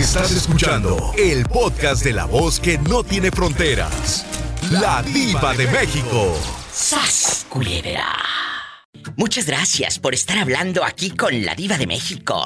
Estás escuchando el podcast de la voz que no tiene fronteras. La diva de México. ¡Sas! Muchas gracias por estar hablando aquí con la diva de México.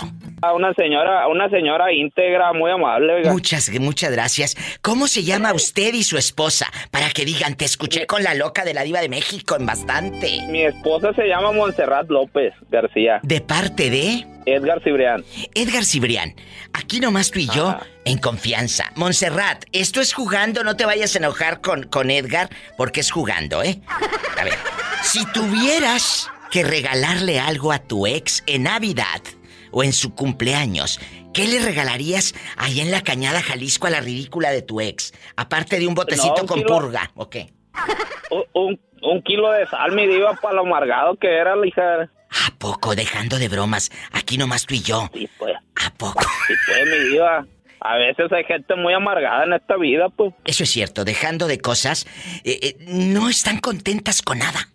Una señora, una señora íntegra, muy amable. oiga. Muchas, muchas gracias. ¿Cómo se llama usted y su esposa? Para que digan, te escuché con la loca de la diva de México en bastante. Mi esposa se llama Montserrat López García. ¿De parte de? Edgar Cibrián. Edgar Cibrián, aquí nomás tú y yo, Ajá. en confianza. Montserrat, esto es jugando, no te vayas a enojar con, con Edgar, porque es jugando, ¿eh? A ver, si tuvieras que regalarle algo a tu ex en Navidad o en su cumpleaños, ¿qué le regalarías ahí en la cañada Jalisco a la ridícula de tu ex? Aparte de un botecito No, un con kilo. purga, ¿o qué? Un, un, un kilo de sal, mi diva, para lo amargado que era la hija. ¿A poco, dejando de bromas, aquí nomás tú y yo? Sí, pues, ¿A poco? sí, pues, mi diva. A veces hay gente muy amargada en esta vida, pues. Eso es cierto, dejando de cosas, eh, eh, no están contentas con nada.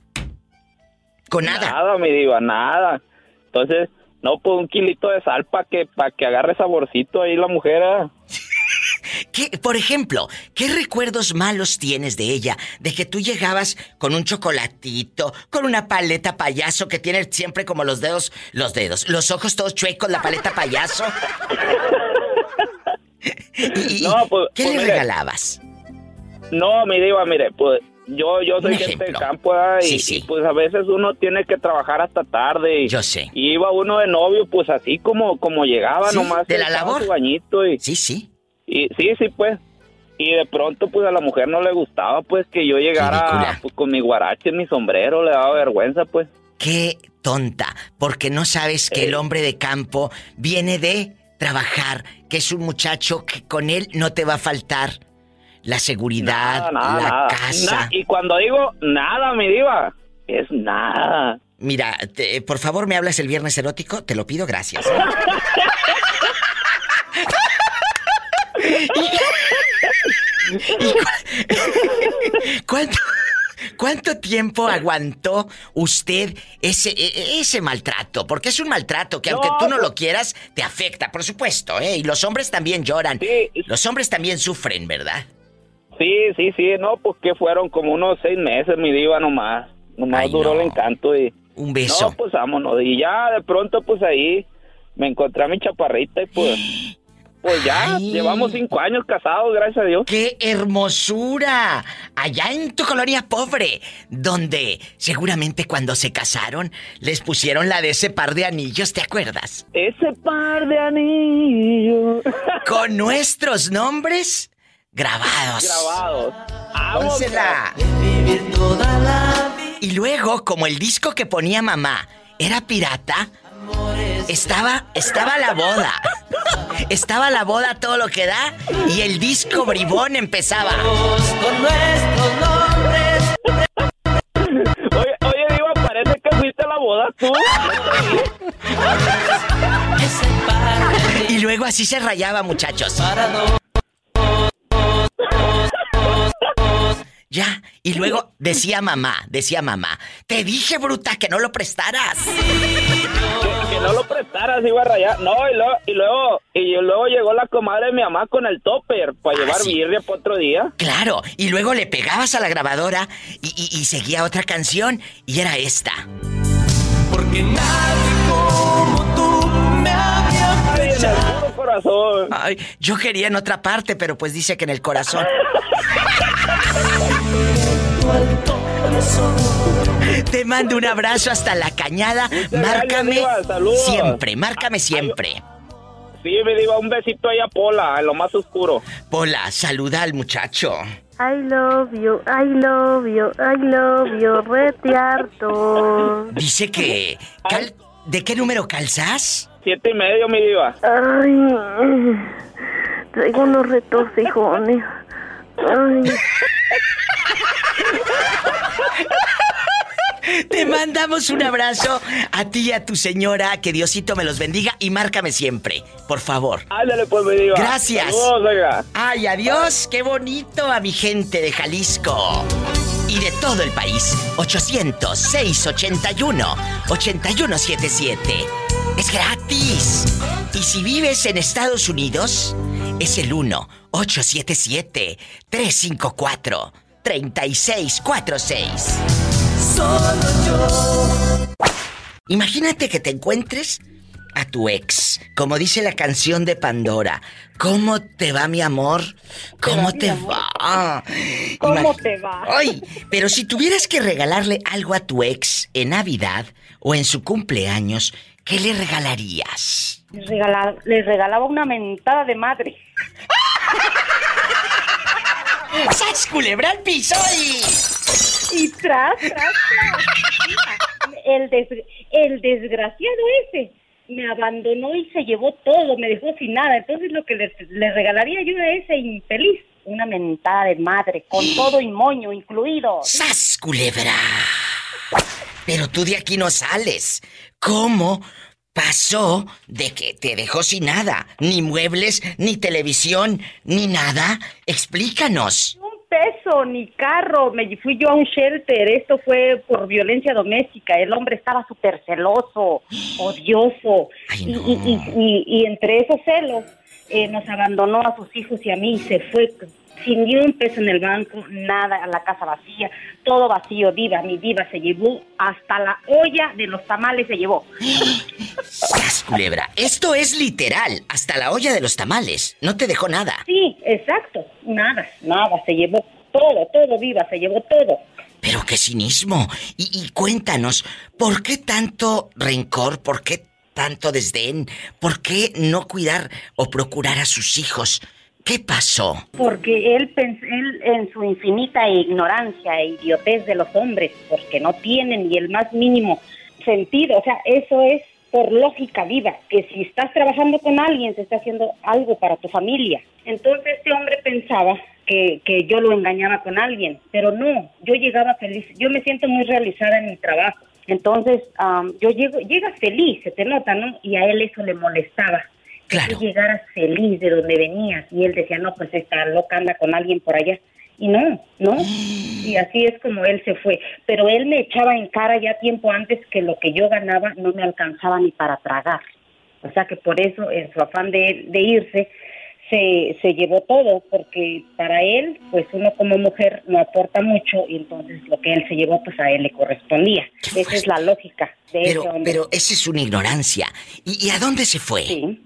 Con nada. Nada, mi diva, nada. Entonces, no, pues un kilito de sal para que, pa que agarre saborcito ahí la mujer. ¿eh? ¿Qué, por ejemplo, ¿qué recuerdos malos tienes de ella? De que tú llegabas con un chocolatito, con una paleta payaso que tiene siempre como los dedos, los dedos, los ojos todos chuecos, la paleta payaso. ¿Y, y- No, pues, ¿Qué pues, le mire. regalabas? No, mi diva, mire, pues yo, yo soy gente ejemplo. campo ¿eh? y, Sí, sí. y, pues a veces uno tiene que trabajar hasta tarde. Y, Yo sé. Y iba uno de novio, pues así como, como llegaba Sí, nomás. de la labor. Su bañito y, Sí, sí. y sí, sí, pues. Y de pronto, pues a la mujer no le gustaba, pues que yo llegara pues, con mi guarache, mi sombrero, le daba vergüenza, pues. Qué tonta, porque no sabes que el Eh. hombre de campo viene de trabajar, que es un muchacho que con él no te va a faltar la seguridad, Nada, nada, la nada. casa. Y cuando digo nada, mi diva, es nada. Mira, te- por favor, me hablas el viernes erótico, te lo pido, gracias. ¿eh? ¿Y cu- ¿Cuánto, ¿Cuánto tiempo aguantó usted ese, e- ese maltrato? Porque es un maltrato que aunque tú no lo quieras, te afecta, por supuesto, ¿eh? Y los hombres también lloran. Sí. Los hombres también sufren, ¿verdad? Sí, sí, sí, no, pues que fueron como unos seis meses, mi diva, nomás. Nomás Ay, duró no. el encanto y... Un beso. No, pues vámonos. Y ya de pronto, pues ahí me encontré a mi chaparrita y pues... Pues ya, Ay. llevamos cinco años casados, gracias a Dios. ¡Qué hermosura! Allá en tu colonia pobre, donde seguramente cuando se casaron les pusieron la de ese par de anillos, ¿te acuerdas? Ese par de anillos Con nuestros nombres grabados. grabados. Pónsela. Y luego, como el disco que ponía mamá era pirata, estaba, estaba la boda. Estaba la boda todo lo que da y el disco bribón empezaba. Oye, oye, Diva, parece que fuiste a la boda tú. Y luego así se rayaba, muchachos. Ya, y luego decía mamá, decía mamá, te dije bruta que no lo prestaras. que, que no lo prestaras, iba a rayar. No, y luego, y luego, y luego llegó la comadre de mi mamá con el topper para Ah, llevar sí. birria para otro día. Claro, y luego le pegabas a la grabadora y, y- y seguía otra canción y era esta. Porque nadie como Ay, yo quería en otra parte, pero pues dice que en el corazón. Te mando un abrazo hasta la cañada. Márcame siempre, márcame siempre. Sí, me diva un besito ahí a Pola, en lo más oscuro. Pola, saluda al muchacho. I love you, I love you, I love you, rete harto. Dice que... cal- ¿De qué número calzas? Siete y medio, mi diva. Ay, traigo unos retorcijones. Ay, Te mandamos un abrazo a ti y a tu señora. Que Diosito me los bendiga y márcame siempre, por favor. Ándale, pues, mi diva. Gracias. Saludos, oiga. Ay, adiós, qué bonito a mi gente de Jalisco. Y de todo el país. 800-681-8177. Es gratis. Y si vives en Estados Unidos, es el 1-877-354-3646. Solo yo. Imagínate que te encuentres a tu ex, como dice la canción de Pandora. ¿Cómo te va, mi amor? ¿Cómo te va? ¿Cómo Imag- te va? Ay, pero si tuvieras que regalarle algo a tu ex en Navidad o en su cumpleaños, ¿qué le regalarías? Les, regala- les regalaba una mentada de madre. ¡Sas, culebra al piso y... Y tras, tras, tras. Mira, El, des- el desgraciado ese me abandonó y se llevó todo, me dejó sin nada. Entonces lo que le, le regalaría yo a ese infeliz, una mentada de madre, con todo y moño incluido. ¡Sas, culebra! Pero tú de aquí no sales. ¿Cómo pasó de que te dejó sin nada? Ni muebles, ni televisión, ni nada. Explícanos. Un peso, ni carro, me fui yo a un shelter. Esto fue por violencia doméstica. El hombre estaba súper celoso, odioso. Ay, y, no. y, y, y- y entre esos celos eh, nos abandonó a sus hijos y a mí. Se fue sin ni un peso en el banco, nada, a la casa vacía, todo vacío, diva. Mi diva se llevó hasta la olla de los tamales, se llevó. ¡Sas, culebra! Esto es literal. Hasta la olla de los tamales. No te dejó nada. Sí, exacto. Nada, nada, se llevó todo, todo, diva, se llevó todo. Pero qué cinismo. Y, y cuéntanos, ¿por qué tanto rencor? ¿Por qué tanto desdén? ¿Por qué no cuidar o procurar a sus hijos? ¿Qué pasó? Porque él, él en su infinita ignorancia e idiotez de los hombres, porque no tienen ni el más mínimo sentido, o sea, eso es por lógica viva, que si estás trabajando con alguien, se está haciendo algo para tu familia. Entonces este hombre pensaba que, que yo lo engañaba con alguien, pero no, yo llegaba feliz, yo me siento muy realizada en mi trabajo. Entonces, am, yo llego, llegas feliz, se te nota, ¿no? Y a él eso le molestaba Claro. tú llegaras feliz de donde venías. Y él decía, no, pues esta loca anda con alguien por allá. Y no, no. Y así es como él se fue. Pero él me echaba en cara ya tiempo antes que lo que yo ganaba no me alcanzaba ni para tragar. O sea que por eso, en su afán de, de irse, se, se llevó todo, porque para él, pues uno como mujer no aporta mucho y entonces lo que él se llevó, pues a él le correspondía. Esa es la lógica de Pero, ese hombre. pero esa es una ignorancia. ¿Y, y a dónde se fue? Sí.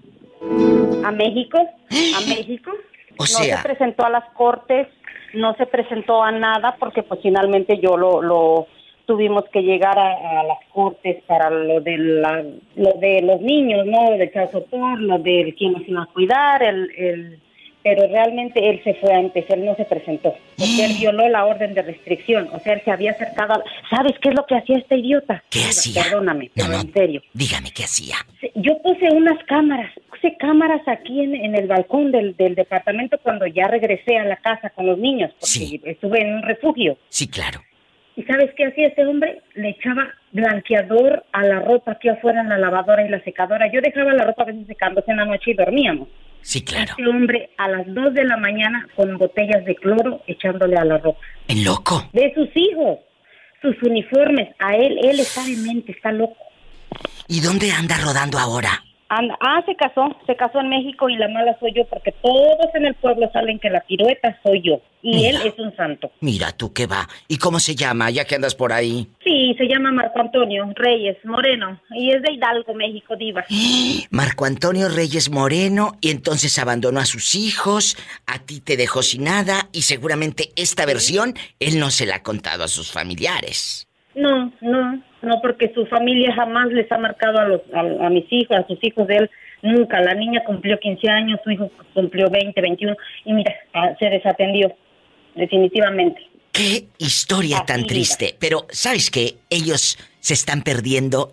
¿A México? ¿A México? O no sea- se presentó a las cortes, no se presentó a nada porque pues finalmente yo lo, lo tuvimos que llegar a, a las cortes para lo de la, lo de los niños, ¿no? De child support, lo de quién nos iba a cuidar, el, el pero realmente él se fue antes, él no se presentó, porque él violó la orden de restricción, o sea, él se había acercado, a- ¿sabes qué es lo que hacía este idiota? ¿Qué hacía? Perdóname, No, pero no. en serio. Dígame qué hacía. Yo puse unas cámaras, puse cámaras aquí en, en el balcón del, del departamento cuando ya regresé a la casa con los niños, porque Sí. estuve en un refugio. Sí, claro. ¿Y sabes qué hacía ese hombre? Le echaba blanqueador a la ropa aquí afuera en la lavadora y la secadora. Yo dejaba la ropa a veces secándose en la noche y dormíamos. Sí, claro. Este hombre a las 2 de la mañana con botellas de cloro echándole a la ropa. ¿En loco? De sus hijos, sus uniformes, a él, él está demente, está loco. ¿Y dónde anda rodando ahora? Ah, se casó, se casó en México y la mala soy yo porque todos en el pueblo saben que la pirueta soy yo y Mira. él es un santo. Mira tú qué va. ¿Y cómo se llama, ya que andas por ahí? Sí, se llama Marco Antonio Reyes Moreno y es de Hidalgo, México, diva. Marco Antonio Reyes Moreno y entonces abandonó a sus hijos, a ti te dejó sin nada y seguramente esta versión él no se la ha contado a sus familiares. No, no, no, porque su familia jamás les ha marcado a, los, a, a mis hijos, a sus hijos de él, nunca. La niña cumplió 15 años, su hijo cumplió 20, 21 y mira, ah, se desatendió, definitivamente. Qué historia Así tan triste. Pero, ¿sabes qué? Ellos se están perdiendo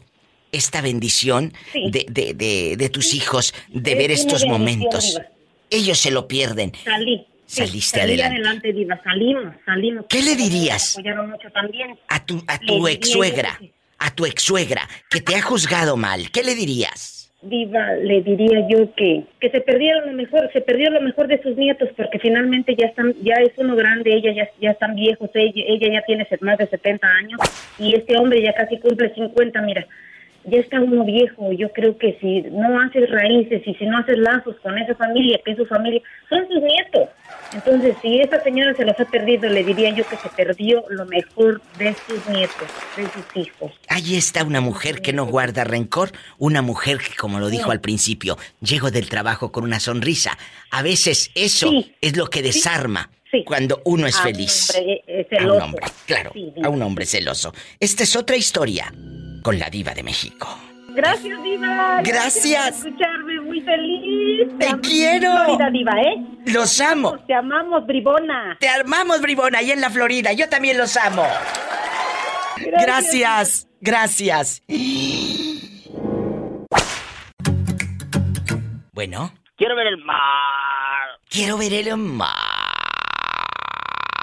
esta bendición Sí. de, de, de, de tus hijos, de Es ver estos momentos. Diva. Ellos se lo pierden. Salí. sí, Saliste salí adelante. adelante, Diva, salimos, salimos. ¿Qué le dirías? Me apoyaron mucho también. A tu, a tu ex suegra, que- a tu ex suegra, que te ha juzgado mal, ¿qué le dirías? Diva, le diría yo que, que se perdieron lo mejor, se perdió lo mejor de sus nietos porque finalmente ya están, ya es uno grande, ella ya, ya están viejos, ella, ella ya tiene más de 70 años y este hombre ya casi cumple 50, mira. ya está uno viejo. Yo creo que si no haces raíces y si no haces lazos con esa familia, que es su familia, son sus nietos. Entonces, si esa señora se los ha perdido, le diría yo que se perdió lo mejor de sus nietos, de sus hijos. Ahí está una mujer que no guarda rencor, una mujer que, como lo dijo al principio, llego del trabajo con una sonrisa. A veces eso Sí. es lo que desarma Sí. cuando uno es A un feliz. hombre, eh, A un celoso. hombre, claro, a un hombre celoso. Esta es otra historia con la diva de México. Gracias, Diva. Gracias. por escucharme, muy feliz. Te amo. quiero. Florida, Diva, ¿eh? Los amo. Te amamos, bribona. Te armamos, bribona, ahí en la Florida. Yo también los amo. Gracias, gracias. Bueno, Quiero ver el mar. quiero ver el mar.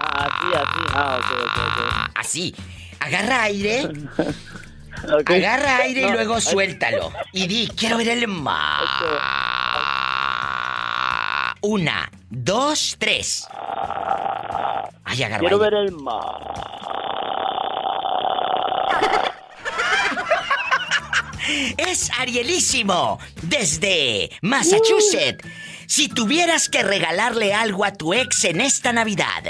Ah, así, así. Ah, ok, ok, Así. Agarra aire, agarra aire y luego suéltalo. Y di, quiero ver el mar. Una, dos, tres. Ay, agarra Quiero aire. ver el mar. Es Arielísimo, desde Massachusetts. Si tuvieras que regalarle algo a tu ex en esta Navidad,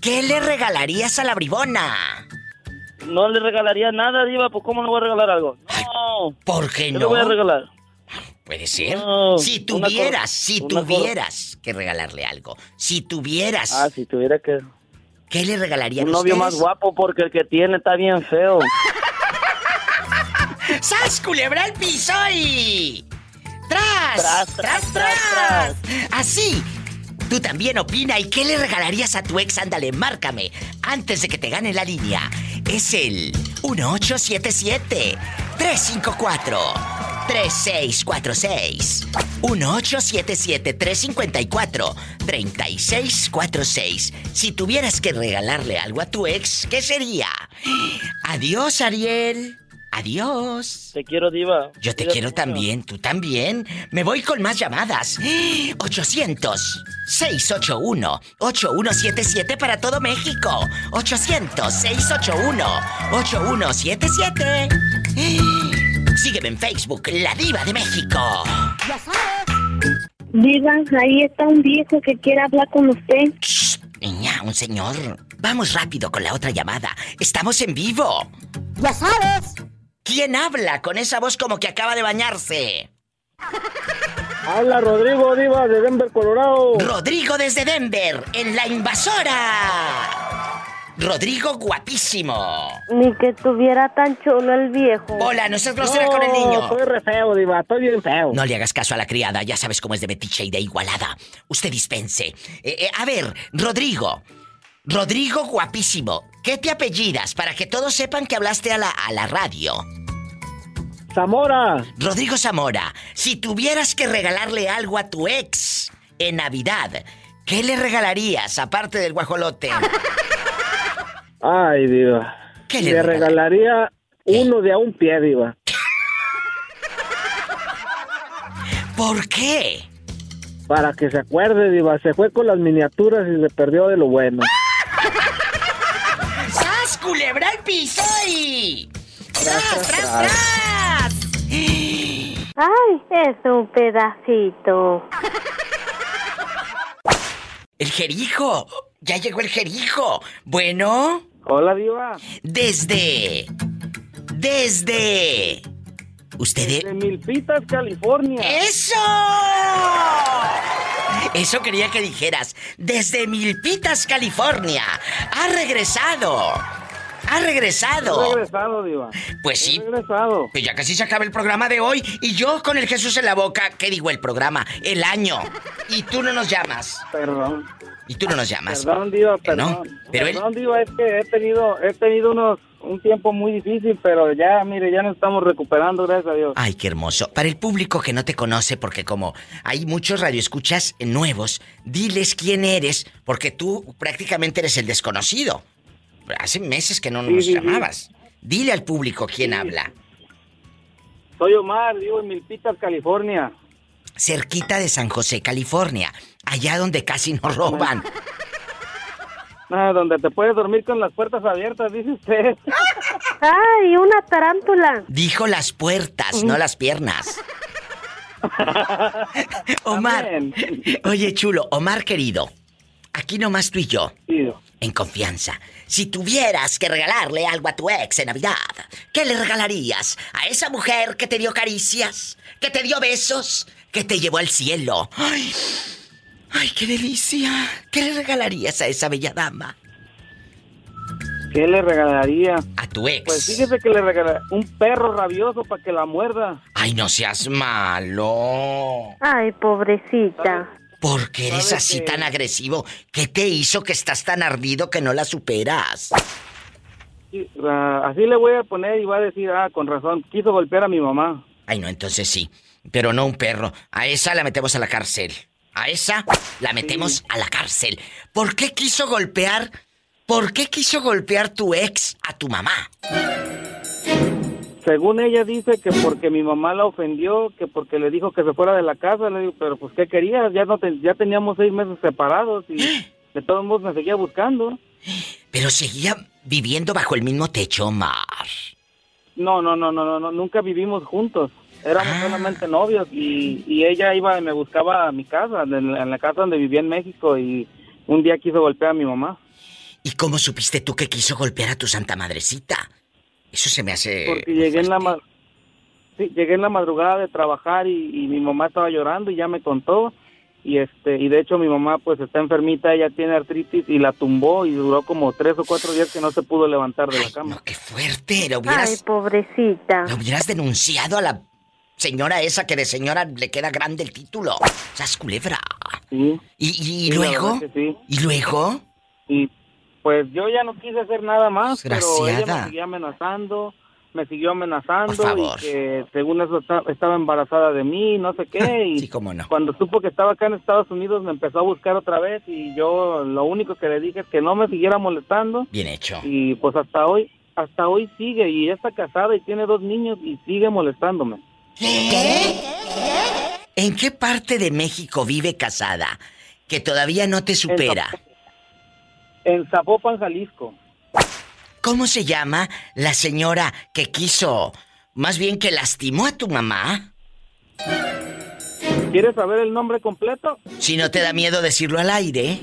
¿qué le regalarías a la bribona? No le regalaría nada, Diva, pues ¿cómo le voy a regalar algo? No. ¿Por qué ¿Qué no? le voy a regalar? Puede ser. No, si tuvieras, si tuvieras que regalarle algo, si tuvieras, Ah, si tuviera que... ¿qué le regalarían Un novio ustedes? más guapo porque el que tiene está bien feo. ¡Sas, culebra al piso y... ¡Tras! Tras, ¡Tras, tras, tras! tras, Así. Tú también opina y qué le regalarías a tu ex, ándale, márcame, antes de que te gane la línea. Es el 1877 354 3646 1877 354 3646 Si tuvieras que regalarle algo a tu ex, ¿qué sería? Adiós, Ariel. Adiós. Te quiero, Diva. Yo te quiero también, tú también. Me voy con más llamadas. 800-681-8177 para todo México. 800-681-8177. Sígueme en Facebook, La Diva de México. Diva, ahí está un viejo que quiere hablar con usted. Shh, niña, un señor. Vamos rápido con la otra llamada. Estamos en vivo. Ya sabes. ¿Quién habla con esa voz como que acaba de bañarse? Habla Rodrigo, Diva, de Denver, Colorado. Rodrigo desde Denver, en la invasora. Rodrigo guapísimo. Ni que tuviera tan chulo el viejo. Hola, no seas grosera con el niño. Estoy re feo, Diva, estoy bien feo. No le hagas caso a la criada, ya sabes cómo es de metiche y de igualada. Usted dispense. Eh, eh, a ver, Rodrigo. Rodrigo guapísimo. ¿Qué te apellidas para que todos sepan que hablaste a la, a la radio? Zamora. Rodrigo Zamora, si tuvieras que regalarle algo a tu ex en Navidad, ¿qué le regalarías aparte del guajolote? Ay, Diva. ¿Qué le le regala? regalaría uno de a un pie, Diva. ¿Por qué? Para que se acuerde, Diva. Se fue con las miniaturas y se perdió de lo bueno. ¡Sas, culebra al piso y... ¡Tras, Tras, tras, tras. tras! Ay, es un pedacito. El jerijo. Ya llegó el jerijo. Bueno, Hola, Diva. desde... Desde... Ustedes... De Milpitas, California. ¡Eso! Eso quería que dijeras. Desde Milpitas, California. Ha regresado. Ha He regresado. regresado, Diva. Pues He sí. regresado. Pues ya casi se acaba el programa de hoy y yo con el Jesús en la boca, ¿qué digo el programa? El año. Y tú no nos llamas. Perdón. Y tú no nos llamas. Perdón, Diva, no, perdón. él- perdón, Diva, es que he tenido, he tenido unos, un tiempo muy difícil, pero ya, mire, ya nos estamos recuperando, gracias a Dios. Ay, qué hermoso. Para el público que no te conoce, porque como hay muchos radioescuchas nuevos, diles quién eres, porque tú prácticamente eres el desconocido. Hace meses que no Sí, nos sí, sí. llamabas. Dile al público quién habla. Soy Omar, vivo en Milpitas, California. Cerquita de San José, California. Allá donde casi nos roban. Ah, donde te puedes dormir con las puertas abiertas, dice usted. ¡Ay, una tarántula! Dijo las puertas, no las piernas. Omar. Oye, chulo, Omar querido. Aquí nomás tú y yo. En confianza. Si tuvieras que regalarle algo a tu ex en Navidad, ¿qué le regalarías? ¿A esa mujer que te dio caricias? ¿Que te dio besos? ¿Que te llevó al cielo? ¡Ay! ¡Ay, qué delicia! ¿Qué le regalarías a esa bella dama? ¿Qué le regalaría? A tu ex. Pues fíjese que le regalaría un perro rabioso para que la muerda. Ay, no seas malo. Ay, pobrecita. ¿Por qué eres así tan agresivo? ¿Qué te hizo que estás tan ardido que no la superas? Ah, así le voy a poner y va a decir, ah, con razón, quiso golpear a mi mamá. Ay, no, entonces sí. Pero no un perro. A esa la metemos a la cárcel. A esa la metemos a la cárcel. ¿Por qué quiso golpear? ¿Por qué quiso golpear tu ex a tu mamá? Según ella dice que porque mi mamá la ofendió, que porque le dijo que se fuera de la casa, le digo, pero pues ¿qué querías? Ya no ya teníamos seis meses separados y de todos modos me seguía buscando. Pero seguía viviendo bajo el mismo techo, Mar. No, no, no, no, no, nunca vivimos juntos. Éramos ah. solamente novios y, y, ella iba y me buscaba a mi casa, en, en la casa donde vivía en México y un día quiso golpear a mi mamá. ¿Y cómo supiste tú que quiso golpear a tu santa madrecita? Eso se me hace. Porque llegué en la sí, llegué en la madrugada de trabajar y, mi mamá estaba llorando y ya me contó y este y de hecho mi mamá pues está enfermita, ella tiene artritis y la tumbó y duró como tres o cuatro días que no se pudo levantar de la cama. No, qué fuerte, lo hubieras. Ay, pobrecita. Lo hubieras denunciado a la señora esa que de señora le queda grande el título. Sas culebra. Sí. ¿Y, luego? ¿Y luego? Y pues yo ya no quise hacer nada más, pero ella me siguió amenazando, me siguió amenazando y que según eso estaba embarazada de mí, no sé qué. Y sí, cómo no. Cuando supo que estaba acá en Estados Unidos me empezó a buscar otra vez y yo lo único que le dije es que no me siguiera molestando. Bien hecho. Y pues hasta hoy, hasta hoy sigue y ya está casada y tiene dos niños y sigue molestándome. ¿Qué? ¿En qué parte de México vive casada? Que todavía no te supera. En Zapopan, Jalisco. ¿Cómo se llama la señora que quiso, más bien que lastimó a tu mamá? ¿Quieres saber el nombre completo? Si no te da miedo decirlo al aire.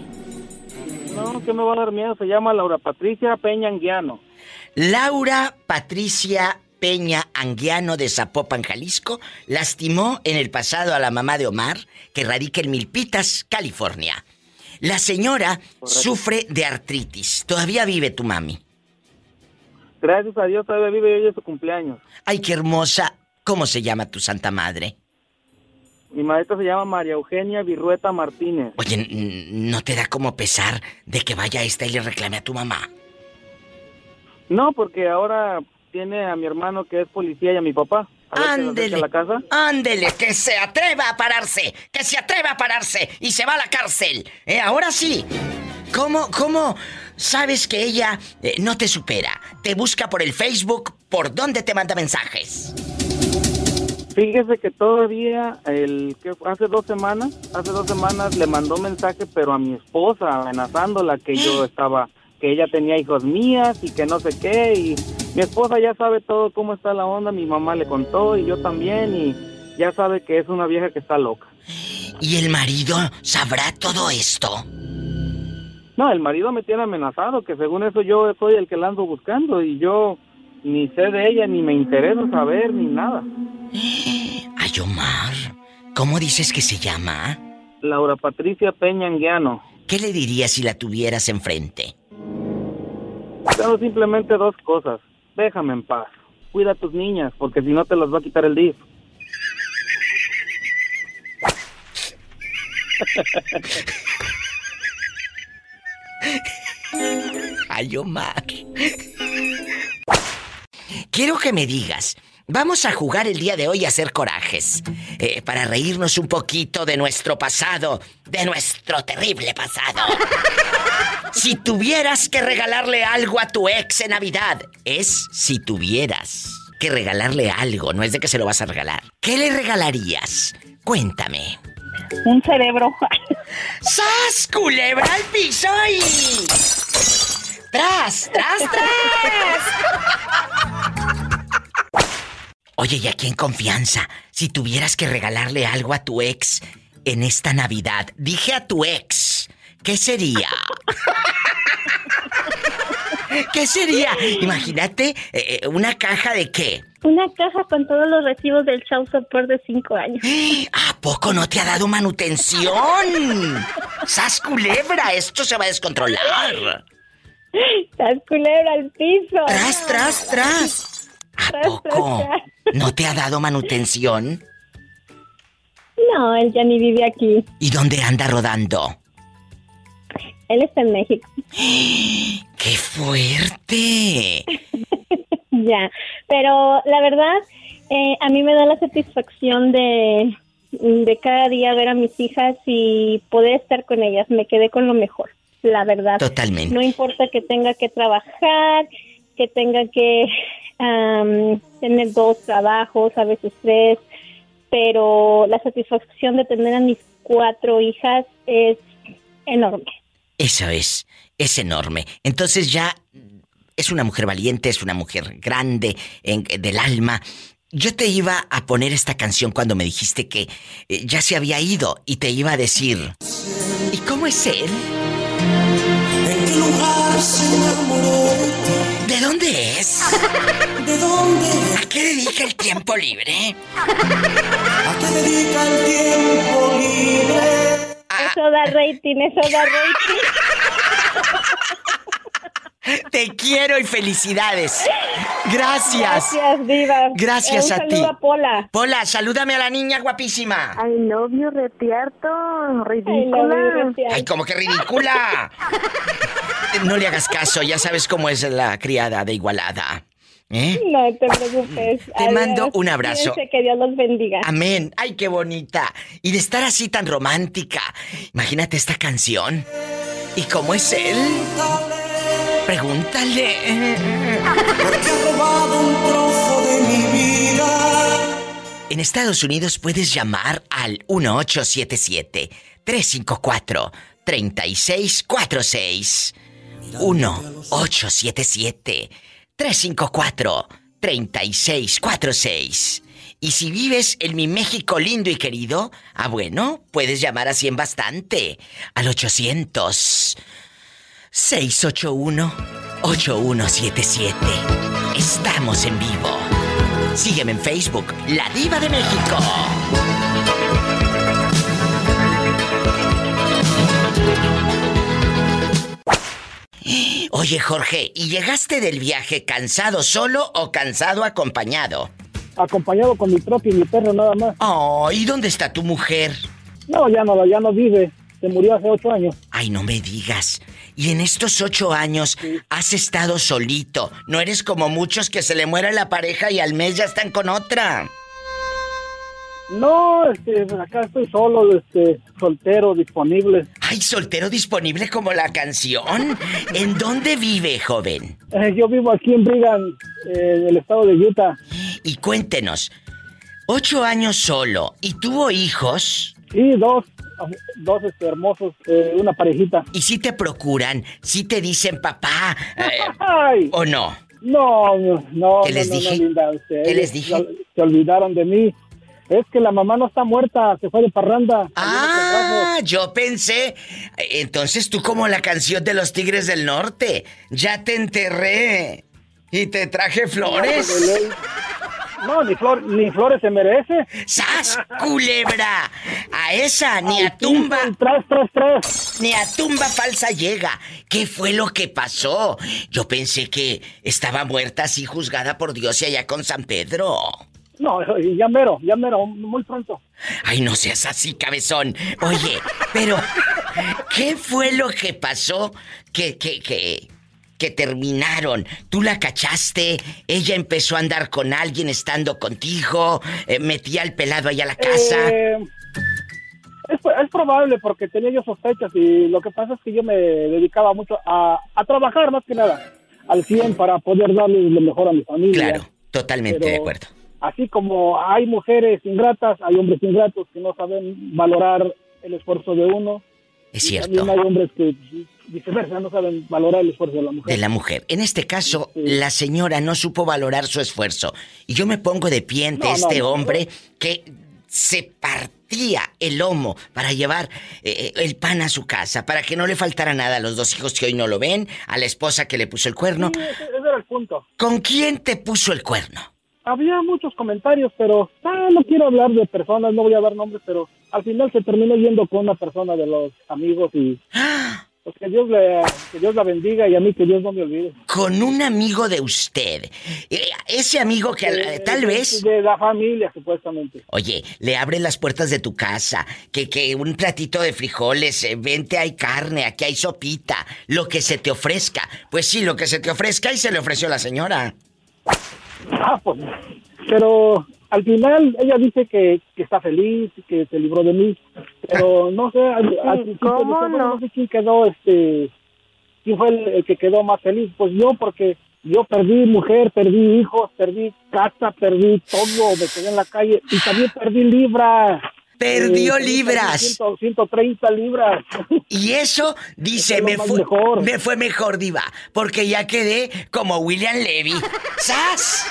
No, que me va a dar miedo. Se llama Laura Patricia Peña Anguiano. Laura Patricia Peña Anguiano de Zapopan, Jalisco, lastimó en el pasado a la mamá de Omar, que radica en Milpitas, California. La señora sufre de artritis. ¿Todavía vive tu mami? Gracias a Dios todavía vive hoy es su cumpleaños. Ay, qué hermosa. ¿Cómo se llama tu santa madre? Mi maestra se llama María Eugenia Virrueta Martínez. Oye, ¿no te da como pesar de que vaya esta y le reclame a tu mamá? No, porque ahora tiene a mi hermano que es policía y a mi papá. Ándele. Ándele, que se atreva a pararse. Que se atreva a pararse y se va a la cárcel. ¿Eh? Ahora sí. ¿Cómo, cómo sabes que ella eh, no te supera? Te busca por el Facebook. ¿Por dónde te manda mensajes? Fíjese que todavía, el que hace dos semanas, hace dos semanas le mandó mensaje, pero a mi esposa, amenazándola que yo estaba, que ella tenía hijos mías y que no sé qué, y mi esposa ya sabe todo cómo está la onda, mi mamá le contó y yo también y ya sabe que es una vieja que está loca. ¿Y el marido sabrá todo esto? No, el marido me tiene amenazado, que según eso yo soy el que la ando buscando y yo ni sé de ella, ni me interesa saber, ni nada. Ay, Omar, ¿cómo dices que se llama? Laura Patricia Peña Anguiano. ¿Qué le dirías si la tuvieras enfrente? Tengo simplemente dos cosas déjame en paz. Cuida a tus niñas, porque si no te las va a quitar el día. Ay, Omar. Quiero que me digas, vamos a jugar el día de hoy a hacer corajes, eh, para reírnos un poquito de nuestro pasado, de nuestro terrible pasado. Si tuvieras que regalarle algo a tu ex en Navidad, es si tuvieras que regalarle algo, no es de que se lo vas a regalar. ¿Qué le regalarías? Cuéntame. Un cerebro. ¡Sas, culebra al piso y... ¡Tras, tras, tras! Oye, y aquí en confianza, si tuvieras que regalarle algo a tu ex en esta Navidad, dije a tu ex, ¿qué sería? ¿Qué sería? Imagínate, eh, eh, una caja de qué? Una caja con todos los recibos del show support de cinco años. ¿A poco no te ha dado manutención? ¡Sas culebra! Esto se va a descontrolar. ¡Sas culebra al piso! ¡Tras, tras, tras! ¿A poco no te ha dado manutención? No, él ya ni vive aquí. ¿Y dónde anda rodando? Él está en México. ¡Qué fuerte! ya, pero la verdad, eh, a mí me da la satisfacción de, de cada día ver a mis hijas y poder estar con ellas. Me quedé con lo mejor, la verdad. Totalmente. No importa que tenga que trabajar, que tenga que tener dos trabajos, a veces tres, pero la satisfacción de tener a mis cuatro hijas es enorme. Eso es, es enorme. Entonces ya es una mujer valiente, es una mujer grande en, del alma. Yo te iba a poner esta canción cuando me dijiste que eh, ya se había ido y te iba a decir, ¿y cómo es él? ¿En qué lugar se enamoró de dónde es? ¿De dónde? ¿A qué dedica el tiempo libre? ¿A qué dedica el tiempo libre? Eso da rating, eso da rating. Te quiero y felicidades. Gracias. Gracias, Diva. Gracias Un a ti. a Pola. Pola, salúdame a la niña guapísima. I love you, retierto. Ridícula. Ay, como que ridícula. No le hagas caso, ya sabes cómo es la criada de Igualada. ¿Eh? No te preocupes. Te mando un abrazo. Cuídense, que Dios los bendiga. Amén. Ay, qué bonita. Y de estar así tan romántica. Imagínate esta canción. ¿Y cómo es él? Pregúntale. Porque ha robado un trozo de mi vida. En Estados Unidos puedes llamar al 1877-354-3646. 1-877-354-3646. Y si vives en mi México lindo y querido, ah bueno, puedes llamar así en bastante. Al 800 681 8177. Estamos en vivo. Sígueme en Facebook, La Diva de México. Oye, Jorge, ¿y llegaste del viaje cansado solo o cansado acompañado? Acompañado con mi propio y mi perro nada más. Oh, ¿y dónde está tu mujer? No, ya no, ya no vive. Se murió hace ocho años. Ay, no me digas. Y en estos ocho años has estado solito. No eres como muchos que se le muere la pareja y al mes ya están con otra. No, este, acá estoy solo, este, soltero, disponible. Ay, soltero disponible como la canción. ¿En dónde vive, joven? Eh, yo vivo aquí en Brigham, eh, en el estado de Utah. Y cuéntenos, ocho años solo, ¿y tuvo hijos? Sí, dos, dos este, hermosos, eh, una parejita. ¿Y si te procuran? ¿Si te dicen papá? eh, ¿O no? no, no, no, ¿Qué les no, no, dije? linda, este, ¿Qué les dije? Se, se olvidaron de mí. Es que la mamá no está muerta, se fue de parranda. Ah, yo pensé. Entonces tú como la canción de los Tigres del Norte. Ya te enterré. Y te traje flores. No, ni, flor, ni flores se merece. ¡Sas, culebra! A esa ni a tumba, Tras, tras, tras. ni a tumba falsa llega. ¿Qué fue lo que pasó? Yo pensé que estaba muerta así juzgada por Dios y allá con San Pedro. No, ya mero, ya mero, muy pronto. Ay, no seas así, cabezón. Oye, pero ¿qué fue lo que pasó que, que, que, que terminaron? ¿Tú la cachaste? ¿Ella empezó a andar con alguien estando contigo? Eh, ¿Metía al pelado allá a la casa? Eh, es, es probable porque tenía yo sospechas y lo que pasa es que yo me dedicaba mucho a, a trabajar más que nada al 100 para poder darle lo mejor a mi familia. Claro, totalmente Pero- de acuerdo. Así como hay mujeres ingratas, hay hombres ingratos que no saben valorar el esfuerzo de uno Es Y cierto. También hay hombres que viceversa no saben valorar el esfuerzo de la mujer. de la mujer. En este caso, la señora no supo valorar su esfuerzo. Y yo me pongo de pie ante No, este no. hombre que se partía el lomo para llevar eh, el pan a su casa, para que no le faltara nada a los dos hijos que hoy no lo ven, a la esposa que le puso el cuerno. Sí, ese, ese era el punto. ¿Con quién te puso el cuerno? Había muchos comentarios, pero ah, no quiero hablar de personas, no voy a dar nombres, pero al final se terminó yendo con una persona de los amigos y pues, que Dios le que Dios la bendiga y a mí que Dios no me olvide. Con un amigo de usted. Eh, Ese amigo que Eh, tal vez... de la familia supuestamente. Oye, le abres las puertas de tu casa, que, que un platito de frijoles, eh, vente hay carne, aquí hay sopita, lo que se te ofrezca. Pues sí, lo que se te ofrezca y se le ofreció la señora. Ah, pues, pero al final ella dice que, que está feliz, que se libró de mí, pero no sé, al, al principio ¿cómo dije, bueno, no? no sé quién quedó, este, quién fue el, el que quedó más feliz, pues yo, porque yo perdí mujer, perdí hijos, perdí casa, perdí todo, me quedé en la calle y también perdí libras. Perdió Eh, libras. 100, 130 libras. Y eso, dice, Eso me es fue, mejor. me fue mejor, diva, porque ya quedé como William Levy. ¡Sas!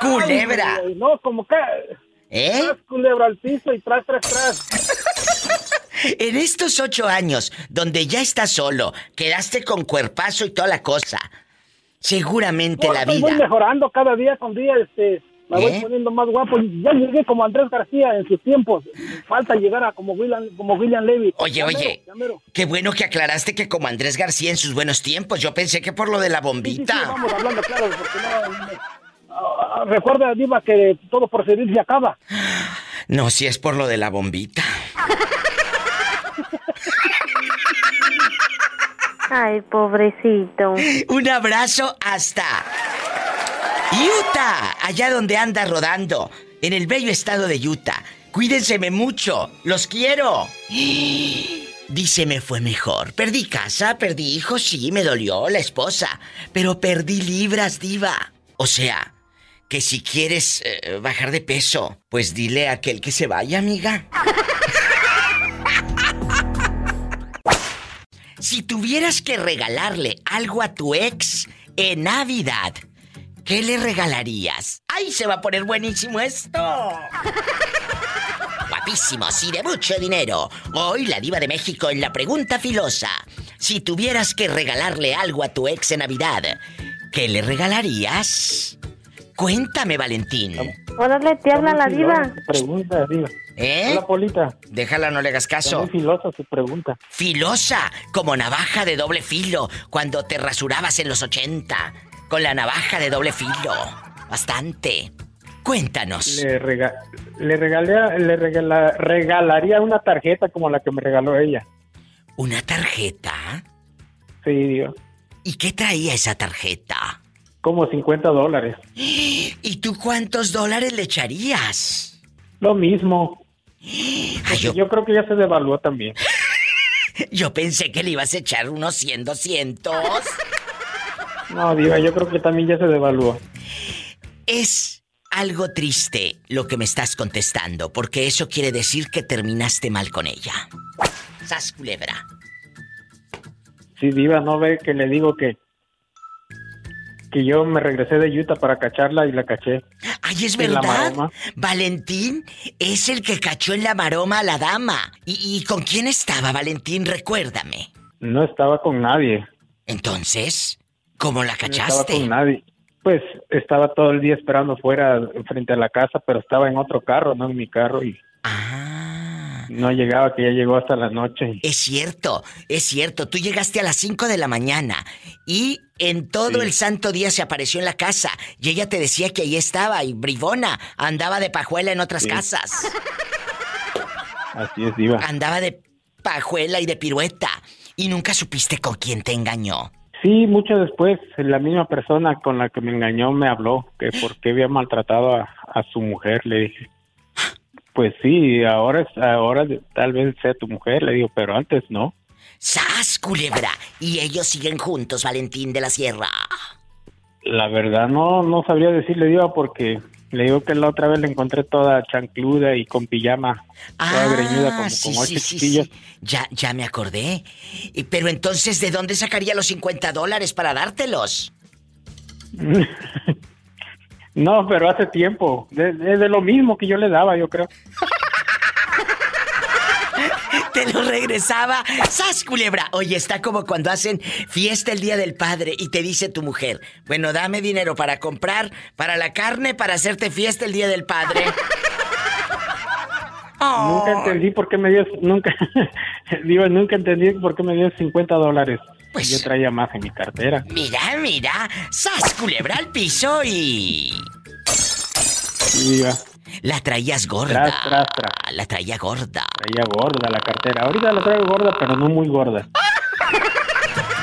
¡Culebra! Ay, No, como que... ¿Eh? Tras culebra al piso y tras, tras, tras. En estos ocho años, donde ya estás solo, quedaste con cuerpazo y toda la cosa, seguramente la Voy vida... mejorando cada día con día, este, me voy poniendo más guapo. Ya llegué como Andrés García en sus tiempos. Falta llegar a como William, como William Levy. Oye, Ya oye, mero, ya mero. qué bueno que aclaraste que como Andrés García en sus buenos tiempos. Yo pensé que por lo de la Sí, sí, sí, bombita. vamos hablando claro, porque no... ah, recuerda, Diva, que todo por servir se acaba. No, si es por lo de la bombita. Ay, pobrecito. Un abrazo hasta Utah, allá donde anda rodando, en el bello estado de Utah. Cuídenseme mucho, los quiero. Dice me fue mejor. Perdí casa, perdí hijos, sí, me dolió la esposa, pero perdí libras, diva. O sea, que si quieres eh, bajar de peso, pues dile a aquel que se vaya, amiga. Si tuvieras que regalarle algo a tu ex en Navidad, ¿qué le regalarías? ¡Ay, se va a poner buenísimo esto! Guapísimos y de mucho dinero. Hoy la diva de México en la pregunta filosa. Si tuvieras que regalarle algo a tu ex en Navidad, ¿qué le regalarías? Cuéntame, Valentín. Órale, te habla la diva. Pregunta, Diva. ¿Eh? Hola, Polita. Déjala, no le hagas caso. muy filosa su pregunta. Filosa, como navaja de doble filo, cuando te rasurabas en los 80, con la navaja de doble filo. Bastante. Cuéntanos. Le, rega le, regalé, le regala- regalaría una tarjeta como la que me regaló ella. ¿Una tarjeta? Sí, Diva. ¿Y qué traía esa tarjeta? Como 50 dólares. ¿Y tú cuántos dólares le echarías? Lo mismo. Ay, yo, Yo creo que ya se devaluó también. yo pensé que le ibas a echar unos 100, 200. No, Diva, yo creo que también ya se devaluó. Es algo triste lo que me estás contestando, porque eso quiere decir que terminaste mal con ella. Sas culebra. Sí, Diva, no ve que le digo que que yo me regresé de Utah para cacharla y la caché. Ay, es verdad. maroma. Valentín es el que cachó en la maroma a la dama. ¿Y, y con quién estaba, Valentín? Recuérdame. No estaba con nadie. Entonces, ¿cómo la No estaba cachaste? con nadie. Pues estaba todo el día esperando fuera, frente a la casa, pero estaba en otro carro, no en mi carro, y Ah. no llegaba, que ya llegó hasta la noche. Es cierto, es cierto. Tú llegaste a las 5 de la mañana y en todo Sí. el santo día se apareció en la casa y ella te decía que ahí estaba y bribona andaba de pajuela en otras Sí. casas. Así es, Diva. Andaba de pajuela y de pirueta y nunca supiste con quién te engañó. Sí, mucho después, la misma persona con la que me engañó me habló que por qué había maltratado a, a su mujer. Le dije, pues sí, ahora, es- ahora tal vez sea tu mujer. Le digo, pero antes no. ¡Sas, culebra! Y ellos siguen juntos, Valentín de la Sierra. La verdad no, no sabría decirle, Diva, porque Le digo que la otra vez la encontré toda chancluda y con pijama, toda greñuda como Ah, sí, con ocho sí. Ya, ya me acordé. Y- Pero entonces, ¿de dónde sacaría los 50 dólares para dártelos? No, pero hace tiempo. Es de, de lo mismo que yo le daba, yo creo. Te lo regresaba. ¡Sas, culebra! Oye, está como cuando hacen fiesta el Día del Padre y te dice tu mujer, bueno, dame dinero para comprar, para la carne, para hacerte fiesta el Día del Padre. Oh. Nunca entendí por qué me dio, nunca, digo, nunca entendí por qué me dio 50 dólares. Pues- yo traía más en mi cartera. Mira, mira, ¡sas, culebra al piso y... Y iba, La traías gorda. Tras, tras, tras. La traía gorda. traía gorda la cartera. Ahorita la traigo gorda, pero no muy gorda.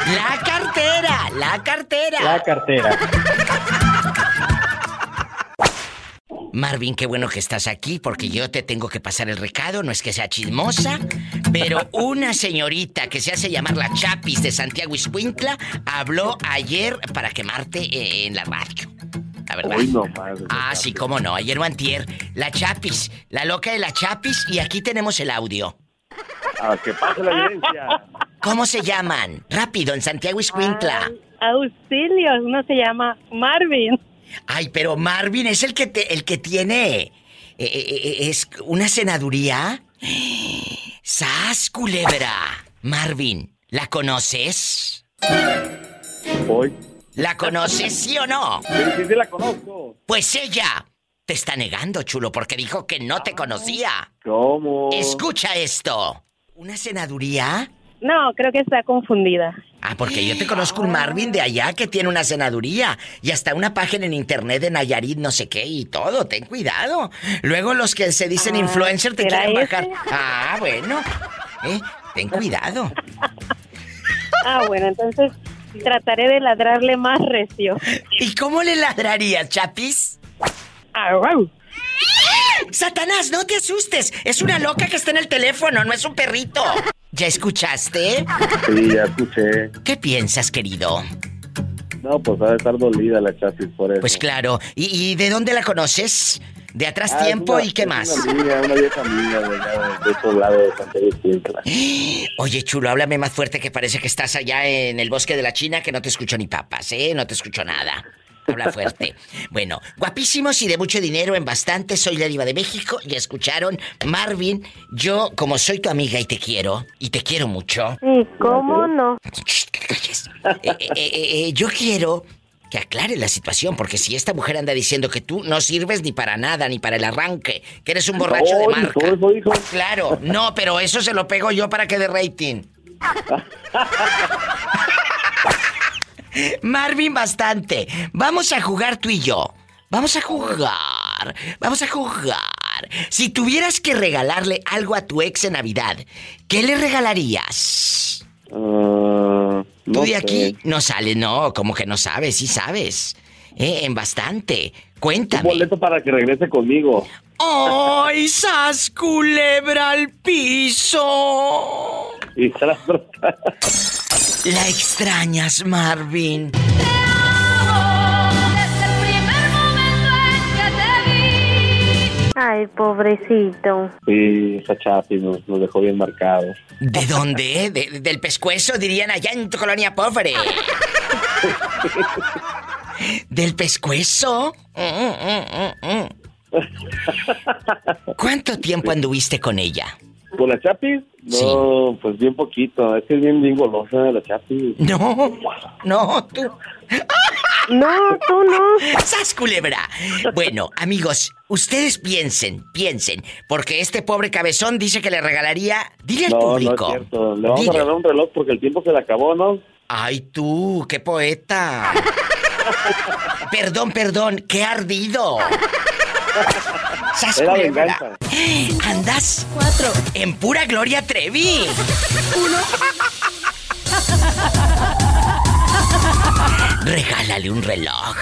La cartera, la cartera. La cartera. Marvin, qué bueno que estás aquí porque yo te tengo que pasar el recado, no es que sea chismosa, pero una señorita que se hace llamar la Chapis de Santiago Iscuintla habló ayer para quemarte en la radio. La verdad. Hoy no más. Ah, sí, cómo no, ayer o antier. La Chapis, la loca de la Chapis y aquí tenemos el audio. Ah, que pase la evidencia. ¿Cómo se llaman? Rápido, en Santiago Iscuintla. Auxilio, uno se llama Marvin. Ay, pero Marvin es el que te, el que tiene eh, eh, eh, es una senaduría. ¡Sas, culebra! Marvin, ¿la conoces? Hoy. ¿La conoces, sí o no? Sí, sí, sí la conozco. Pues ella te está negando, chulo, porque dijo que no te conocía. ¿Cómo? Escucha esto. ¿Una senaduría? No, creo que está confundida. Ah, porque yo te conozco un Marvin de allá que tiene una senaduría y hasta una página en internet de Nayarit, no sé qué y todo. Ten cuidado. Luego los que se dicen Ah, influencer te ¿será quieren ese? bajar. Ah, bueno. Eh, ten cuidado. Ah, bueno, entonces trataré de ladrarle más recio. ¿Y cómo le ladrarías, Chapis? Au. Satanás, no te asustes. Es una loca que está en el teléfono, no es un perrito. ¿Ya escuchaste? Sí, ya escuché. ¿Qué piensas, querido? No, pues ha de estar dolida la chasis por eso. Pues claro. ¿Y, y de dónde la conoces? ¿De atrás Ah, tiempo una- y qué más? Una una vieja amiga de. Oye, chulo, háblame más fuerte que parece que estás allá en el bosque de la China, que no te escucho ni papas, ¿eh? No te escucho nada. Habla fuerte. Bueno, guapísimos y de mucho dinero en bastante. Soy la diva de México. Ya escucharon. Marvin, yo, como soy tu amiga y te quiero, y te quiero mucho. ¿Y cómo no? Shh, que te calles. Eh, eh, eh, yo quiero que aclare la situación, porque si esta mujer anda diciendo que tú no sirves ni para nada, ni para el arranque, que eres un borracho de No, marca. todo eso dijo. Claro, no, pero eso se lo pego yo para que dé rating. Marvin, bastante. Vamos a jugar tú y yo. Vamos a jugar. Vamos a jugar. Si tuvieras que regalarle algo a tu ex en Navidad, ¿qué le regalarías? Ah, Tú de sé. aquí no sales, no, como que no sabes, sí sabes. Eh, en bastante. Un Cuéntame. boleto para que regrese conmigo. ¡Ay, sas culebra al piso! Y La extrañas, Marvin. Ay, pobrecito. Sí, esa chasis nos, nos dejó bien marcados. ¿De dónde? De- del pescuezo, dirían allá en tu colonia pobre. ¿Del pescuezo? ¿Cuánto tiempo anduviste con ella? ¿Con la chapis? No, pues bien poquito. Es que es bien, bien golosa la chapis. No, no, tú. No, tú no. ¡Sas, culebra! Bueno, amigos, ustedes piensen, piensen, porque este pobre cabezón dice que le regalaría. Dile al No, no es público. cierto. Le vamos Dile. a regalar un reloj porque el tiempo se le acabó, ¿no? Ay, tú, qué poeta. perdón, perdón, qué ardido. ¡Sas, Era culebra! Andas cuatro en pura Gloria Trevi. Uno. Regálale un reloj.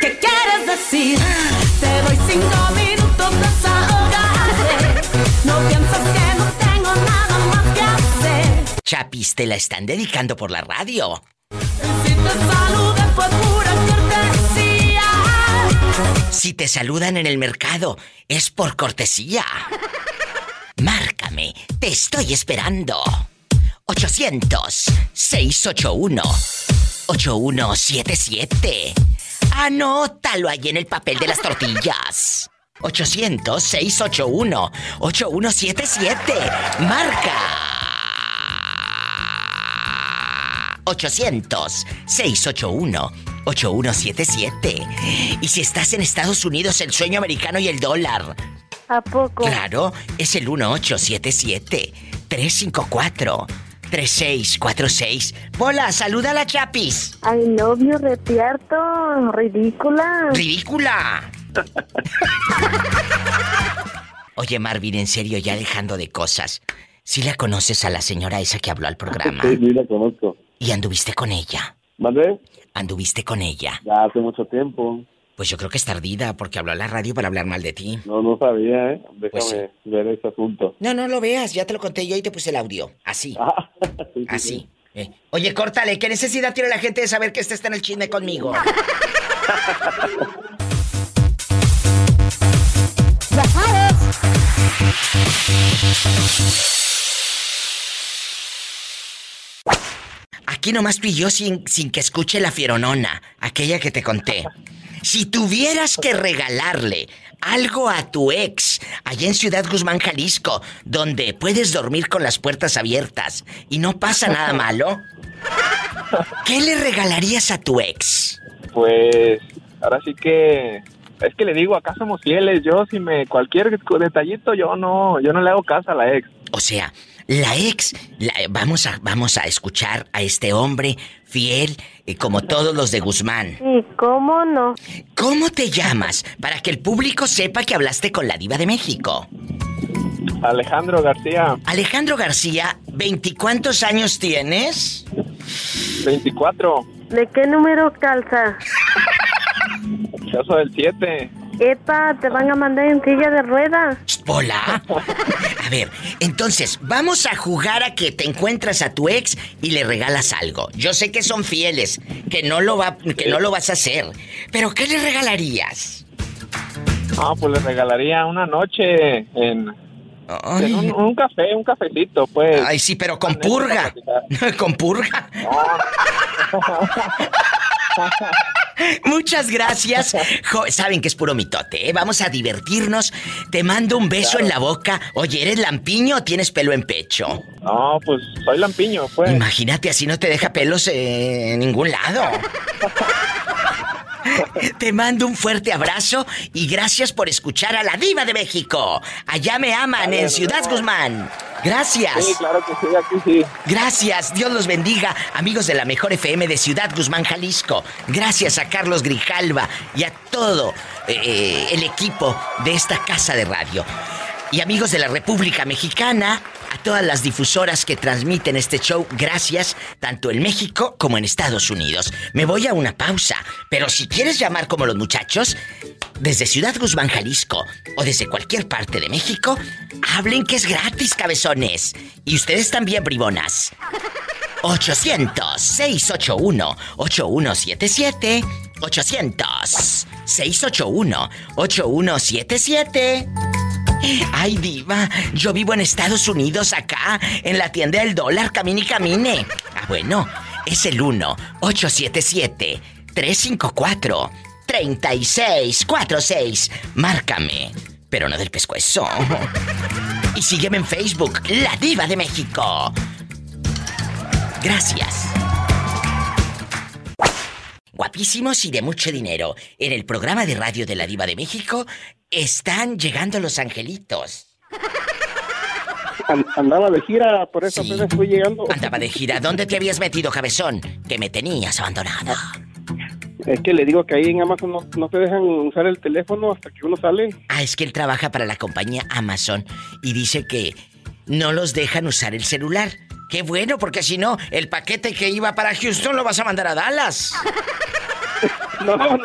¿Qué quieres decir? Te doy cinco minutos de desahogarte. No piensas que no tengo nada más que hacer. Chapis, te la están dedicando por la radio. Si te saludé fue pura suerte Si te saludan en el mercado, es por cortesía. Márcame, te estoy esperando. 800-681-8177. Anótalo ahí en el papel de las tortillas. 800-681-8177. Marca. 800-681-8177. Y si estás en Estados Unidos, el sueño americano y el dólar. ¿A poco? Claro, es el 1877-354-3646. Hola, saluda a la Chapis. Ay, novio retierto, ridícula. ¡Ridícula! Oye, Marvin, en serio, ya dejando de cosas. ¿Sí la conoces a la señora esa que habló al programa? Sí, sí, la conozco. ¿Y anduviste con ella? ¿Vale? ¿Anduviste con ella? Ya hace mucho tiempo. Pues yo creo que es tardida porque habló a la radio para hablar mal de ti. No, no sabía, ¿eh? Déjame Pues sí. ver ese asunto. No, no lo veas, ya te lo conté yo y te puse el audio. Así. Ah, sí, sí, Así. sí. Eh, Oye, córtale, ¿qué necesidad tiene la gente de saber que este está en el chisme conmigo? Aquí nomás tú y yo sin, sin que escuche la fieronona, aquella que te conté. Si tuvieras que regalarle algo a tu ex allá en Ciudad Guzmán, Jalisco, donde puedes dormir con las puertas abiertas y no pasa nada malo, ¿qué le regalarías a tu ex? Pues ahora sí que es que le digo, acá somos fieles. Yo si me cualquier detallito yo no yo no le hago caso a la ex. O sea, la ex, la- vamos, a, vamos a escuchar a este hombre fiel, eh, como todos los de Guzmán. Sí, ¿cómo no? ¿Cómo te llamas? Para que el público sepa que hablaste con la diva de México. Alejandro García, Alejandro García, ¿veinticuántos años tienes? 24, ¿De qué número calza? yo soy el 7. Epa, te van a mandar en silla de ruedas. Hola. A ver, entonces, vamos a jugar a que te encuentras a tu ex y le regalas algo. Yo sé que son fieles, que no lo va, que no lo vas a hacer. Pero ¿qué le regalarías? Ah, pues le regalaría una noche en, en un, un café, un cafecito, pues. Ay, sí, pero con purga. con purga. Muchas gracias. Jo- Saben que es puro mitote, ¿eh? Vamos a divertirnos. Te mando un beso en la boca. Oye, ¿eres lampiño o tienes pelo en pecho? No, pues soy lampiño, pues. Imagínate, así no te deja pelos eh, en ningún lado. Te mando un fuerte abrazo y gracias por escuchar a la diva de México. Allá me aman en Ciudad vemos. Guzmán. Gracias. Sí, claro que sí, aquí sí. Gracias, Dios los bendiga, amigos de la Mejor FM de Ciudad Guzmán, Jalisco. Gracias a Carlos Grijalva y a todo eh, el equipo de esta casa de radio. Y amigos de la República Mexicana, a todas las difusoras que transmiten este show, gracias, tanto en México como en Estados Unidos. Me voy a una pausa, pero si quieres llamar como los muchachos, desde Ciudad Guzmán, Jalisco, o desde cualquier parte de México, hablen que es gratis, cabezones. Y ustedes también, bribonas. 800-681-8177. 800-681-8177. Ay, diva, yo vivo en Estados Unidos acá, en la tienda del dólar, camine y camine. Ah, bueno, es el 1-877-354-3646. Márcame, pero no del pescuezo. Y sígueme en Facebook, La Diva de México. Gracias. Guapísimos y de mucho dinero. En el programa de radio de la Diva de México están llegando los angelitos. An- andaba de gira, por eso Sí. apenas fui llegando. Andaba de gira. ¿Dónde te habías metido, cabezón? Que me tenías abandonada. Es que le digo que ahí en Amazon no, no te dejan usar el teléfono hasta que uno sale. Ah, es que él trabaja para la compañía Amazon y dice que no los dejan usar el celular. Qué bueno, porque si no, el paquete que iba para Houston lo vas a mandar a Dallas. No, no.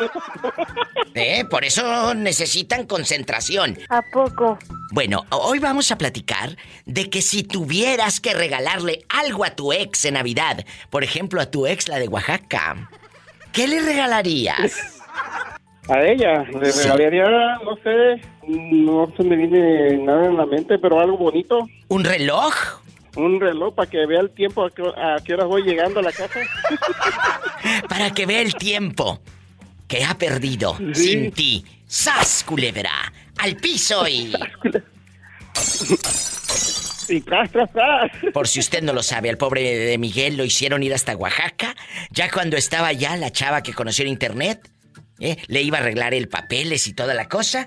¿Eh? Por eso necesitan concentración. ¿A poco? Bueno, hoy vamos a platicar de que si tuvieras que regalarle algo a tu ex en Navidad, por ejemplo a tu ex la de Oaxaca, ¿qué le regalarías? A ella le Sí. regalaría, no sé, no se me viene nada en la mente, pero algo bonito. ¿Un reloj? Un reloj para que vea el tiempo a qué, a qué hora voy llegando a la casa. Para que vea el tiempo que ha perdido Sí. sin ti. ¡Sas, culebra! ¡Al piso y... Y tras, tras, tras. Por si usted no lo sabe, al pobre de Miguel lo hicieron ir hasta Oaxaca. Ya cuando estaba allá la chava que conoció en internet, ¿eh? le iba a arreglar el papeles y toda la cosa,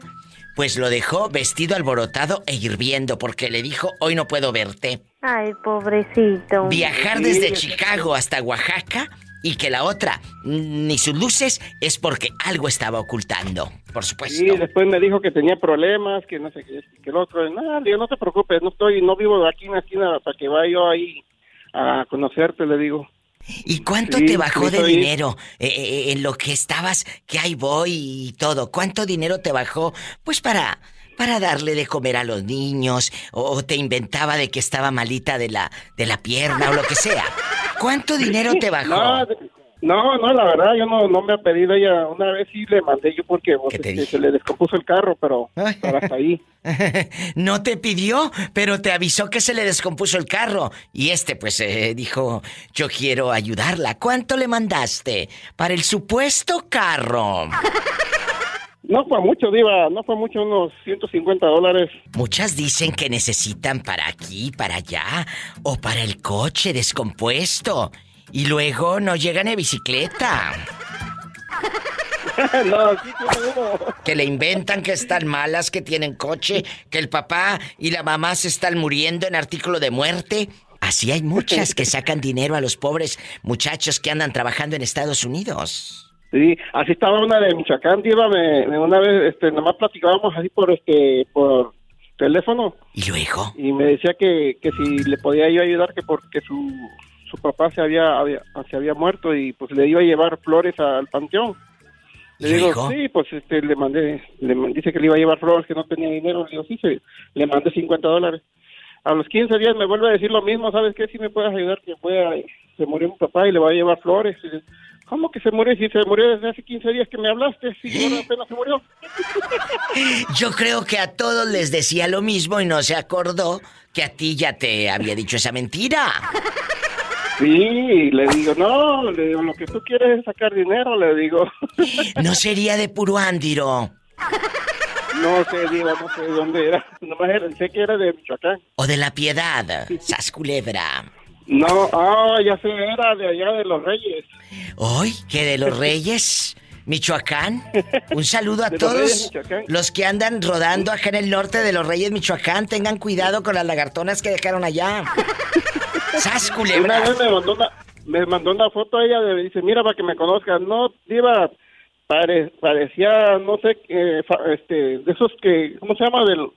pues lo dejó vestido alborotado e hirviendo porque le dijo, hoy no puedo verte. Ay, pobrecito. Viajar desde Chicago hasta Oaxaca y que la otra mm, ni sus luces es porque algo estaba ocultando, por supuesto. Y después me dijo que tenía problemas, que no sé qué, que el otro. No, no te preocupes, no estoy, no vivo aquí en la esquina para que vaya yo ahí a conocerte, le digo. ¿Y cuánto Sí, te bajó de dinero eh, eh, en lo que estabas, que ahí voy y todo? ¿Cuánto dinero te bajó? Pues para para darle de comer a los niños o, te inventaba de que estaba malita de la de la pierna o lo que sea. ¿Cuánto dinero te bajó? No, no, no, la verdad, yo no, no me ha pedido ella. Una vez sí le mandé yo porque pues, este, se le descompuso el carro, pero, pero hasta ahí. no te pidió, pero te avisó que se le descompuso el carro. Y este, pues, eh, dijo, yo quiero ayudarla. ¿Cuánto le mandaste para el supuesto carro? No fue mucho, Diva, no fue mucho, unos 150 dólares. Muchas dicen que necesitan para aquí, para allá, o para el coche descompuesto. Y luego no llegan en bicicleta. no, sí uno. Que le inventan que están malas, que tienen coche, que el papá y la mamá se están muriendo en artículo de muerte. Así hay muchas que sacan dinero a los pobres muchachos que andan trabajando en Estados Unidos. Sí, así estaba una de Michoacán, Diva, me, me- una vez, este, nomás platicábamos así por, este, por teléfono. ¿Y luego? Y me decía que, que si le podía yo ayudar, que porque su, su papá se había, había- se había muerto y pues le iba a llevar flores al panteón. Le ¿Y digo, sí, pues este, le mandé, le dice que le iba a llevar flores, que no tenía dinero. Le digo, sí, sí, le mandé 50 dólares. A los 15 días me vuelve a decir lo mismo, ¿sabes qué? Si me puedes ayudar, que fue a- se murió mi papá y le va a llevar flores. ¿Cómo que se murió? Si se murió desde hace 15 días que me hablaste, si ahora apenas se murió. Yo creo que a todos les decía lo mismo y no se acordó que a ti ya te había dicho esa mentira. Sí, le digo, no, le digo, lo que tú quieres es sacar dinero, le digo. No sería de puro ándiro. No sé, digo, no sé de dónde era. Nomás era, sé que era de Michoacán. O de la piedad, sas culebra. No, ah, ya sé, era de allá de los Reyes. Hoy, que de los Reyes, Michoacán. Un saludo a De los Reyes, todos los que andan rodando acá en el norte de los Reyes, Michoacán. Tengan cuidado con las lagartonas que dejaron allá. Sas Una vez me mandó una, me mandó una foto ella, de, dice, mira, para que me conozcan. No, diva, pare- parecía, no sé, eh, fa- este, de esos que, ¿cómo se llama? Del,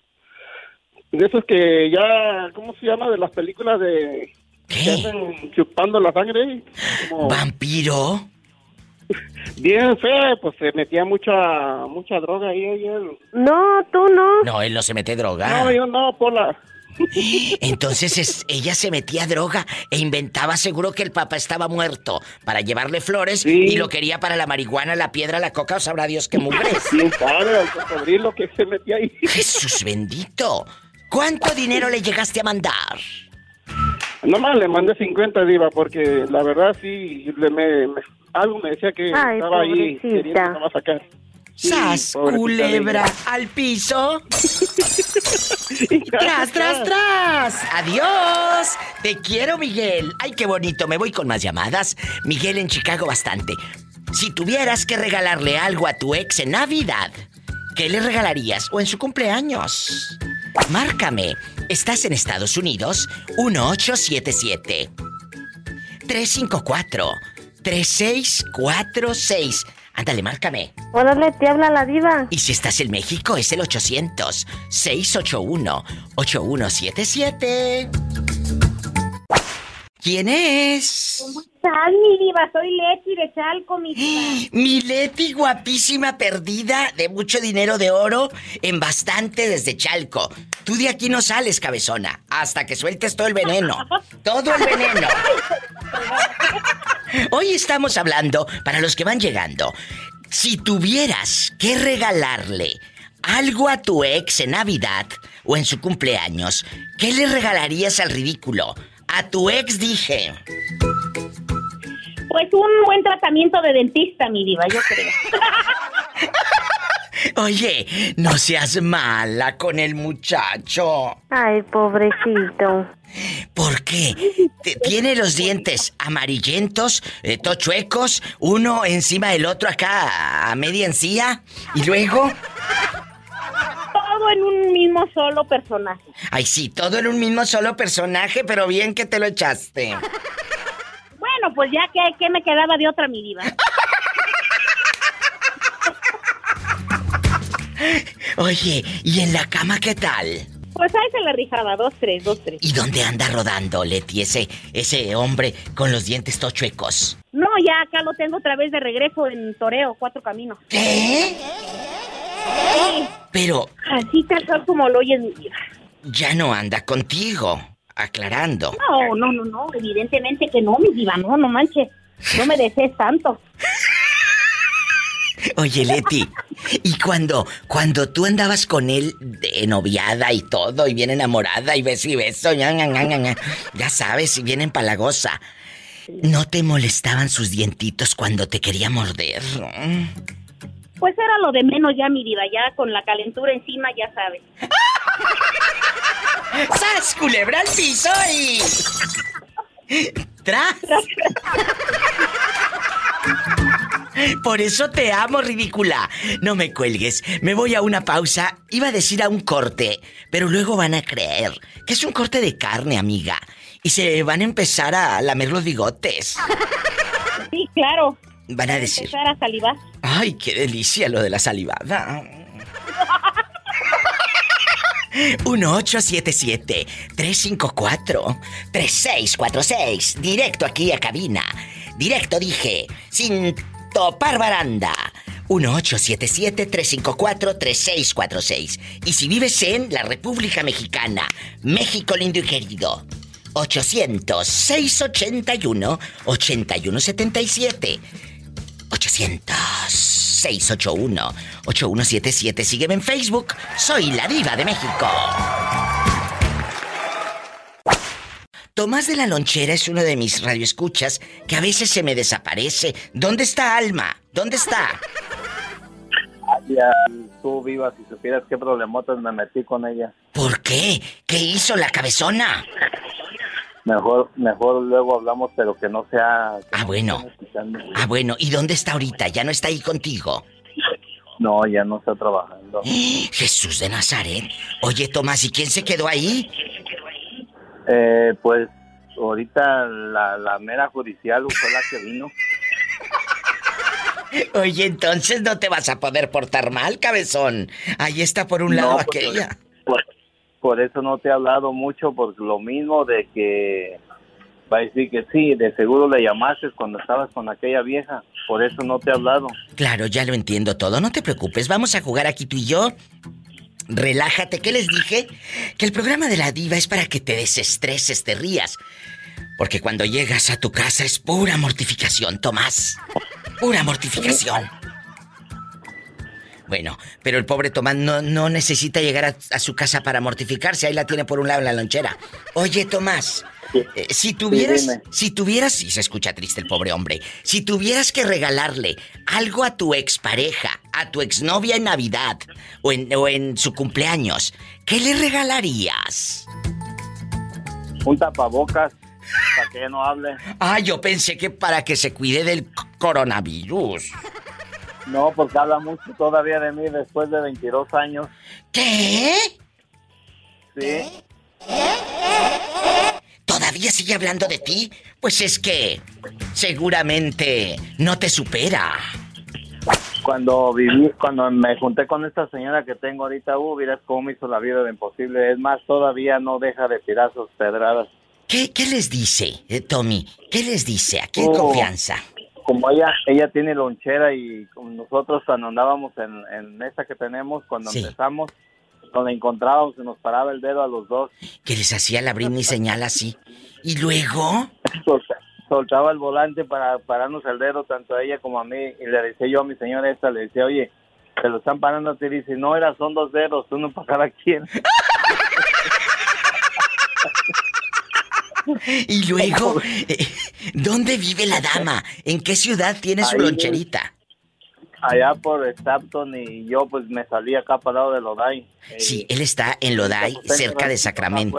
de esos que ya, ¿cómo se llama? De las películas de... Que andan chupando la sangre. Como ¿Vampiro? bien fea, pues se metía mucha mucha droga ahí. ella. No, tú no. No, él no se mete droga. No, yo no, Pola. Entonces es- ella se metía droga e inventaba seguro que el papá estaba muerto para llevarle flores y lo quería para la marihuana, la piedra, la coca o sabrá Dios qué mugres. ¿Quién sabe al cocodrilo que se metía ahí? Jesús bendito. ¿Cuánto dinero le llegaste a mandar? Nomás le mandé 50 diva porque la verdad sí, le me, me- algo me decía que Ay, estaba ahí pobrecita. queriendo nomás sacar. Sí, ¡Sas, culebra! ¡Al piso! ¡Tras, tras, tras! ¡Adiós! Te quiero, Miguel. ¡Ay, qué bonito! Me voy con más llamadas. Miguel en Chicago bastante. Si tuvieras que regalarle algo a tu ex en Navidad, ¿qué le regalarías? ¿O en su cumpleaños? Márcame. ¿Estás en Estados Unidos? 1877 354 3646. Ándale, márcame. Órale, te habla la diva. Y si estás en México, es el 800-681-8177. ¿Quién es? ¿Cómo estás, mi diva? Soy Leti de Chalco, mi diva. Mi Leti guapísima perdida de mucho dinero de oro en bastante desde Chalco. Tú de aquí no sales, cabezona, hasta que sueltes todo el veneno. Todo el veneno. Hoy estamos hablando, para los que van llegando, Si tuvieras que regalarle algo a tu ex en Navidad o en su cumpleaños, ¿qué le regalarías al ridículo? A tu ex dije. Pues un buen tratamiento de dentista, mi diva, yo creo. Oye, no seas mala con el muchacho. Ay, pobrecito. ¿Por qué? Te- Tiene los dientes amarillentos, eh, tochuecos, uno encima del otro acá a media encía. Y luego, Todo en un mismo solo personaje. ay sí, todo en un mismo solo personaje, pero bien que te lo echaste. Bueno, pues ya que, que me quedaba de otra, mi diva. Oye, ¿y en la cama qué tal? Pues ahí se la rifaba, dos, tres, dos, tres. ¿Y dónde anda rodando, Leti, ese, ese hombre con los dientes tochuecos? No, ya acá lo tengo otra vez de regreso en Toreo, Cuatro Caminos. ¿Qué? Sí, Pero así tal cual como lo oyes, mi ya no anda contigo, aclarando. No, no, no, no, evidentemente que no, mi diva, no, no manches. No me desees tanto. Oye, Leti, y cuando, cuando tú andabas con él de noviada y todo, y bien enamorada, y beso y beso, ña, ña, ya sabes, y bien empalagosa, ¿no te molestaban sus dientitos cuando te quería morder? Pues era lo de menos ya, mi diva, ya con la calentura encima, ya sabes. ¡Sas, culebra al piso y... ¡Tras! Por eso te amo, ridícula. No me cuelgues. Me voy a una pausa. Iba a decir a un corte, pero luego van a creer que es un corte de carne, amiga. Y se van a empezar a lamer los bigotes. Sí, claro. Van a decir, Empezar a salivar. ay, qué delicia lo de la salivada. 1877-354-3646. Directo aquí a cabina. Directo dije, sin topar baranda. 1877-354-3646. Y si vives en la República Mexicana, México lindo y querido, 800-681-8177. 800-681-8177. Sígueme en Facebook. Soy la diva de México. Tomás de la Lonchera es uno de mis radioescuchas que a veces se me desaparece. ¿Dónde está Alma? ¿Dónde está? Ya, tú viva, si supieras qué problemotas me metí con ella. ¿Por qué? ¿Qué hizo la cabezona? Mejor, mejor luego hablamos, pero que no sea... que Ah, no bueno. Ah, bueno, ¿y dónde está ahorita? ¿Ya no está ahí contigo? No, ya no está trabajando. Jesús de Nazaret. Oye, Tomás, ¿y quién se quedó ahí? Eh, pues ahorita la, la mera judicial fue la que vino. Oye, entonces no te vas a poder portar mal, cabezón. Ahí está por un No, lado pues, aquella. Por, por eso no te he hablado mucho, por lo mismo de que va a decir que sí, de seguro le llamaste cuando estabas con aquella vieja. Por eso no te he hablado. Claro, ya lo entiendo todo. No te preocupes, vamos a jugar aquí tú y yo. Relájate, ¿qué les dije? Que el programa de la diva es para que te desestreses, te rías. Porque cuando llegas a tu casa es pura mortificación, Tomás. Pura mortificación. Bueno, pero el pobre Tomás no, no necesita llegar a, a su casa para mortificarse. Ahí la tiene por un lado en la lonchera. Oye, Tomás, eh, si tuvieras, si tuvieras, y se escucha triste el pobre hombre, si tuvieras que regalarle algo a tu expareja, a tu exnovia en Navidad o en, o en su cumpleaños, ¿qué le regalarías? Un tapabocas para que no hable. Ah, yo pensé que para que se cuide del coronavirus. No, porque habla mucho todavía de mí después de 22 años. ¿Qué? Sí. ¿Todavía sigue hablando de ti? Pues es que seguramente no te supera. Cuando viví, cuando me junté con esta señora que tengo ahorita, uh, miras cómo me hizo la vida de imposible. Es más, todavía no deja de tirar sus pedradas. ¿Qué, qué les dice, eh, Tommy? ¿Qué les dice? ¿A qué Oh. confianza? Como ella, ella tiene lonchera y nosotros cuando andábamos en, en esta que tenemos, cuando Sí. empezamos, donde encontrábamos se nos paraba el dedo a los dos. Que les hacía la Britney señal así. ¿Y luego? Soltaba el volante para pararnos el dedo tanto a ella como a mí y le decía yo a mi señora esta, le decía, oye, te lo están parando a ti, dice, no, era, son dos dedos, uno para cada quien. Y luego, eh, ¿dónde vive la dama? ¿En qué ciudad tiene su Ahí. loncherita? Allá por Stapton y yo pues me salí acá para lado de Lodai. Sí, él está en Lodai, cerca de Sacramento.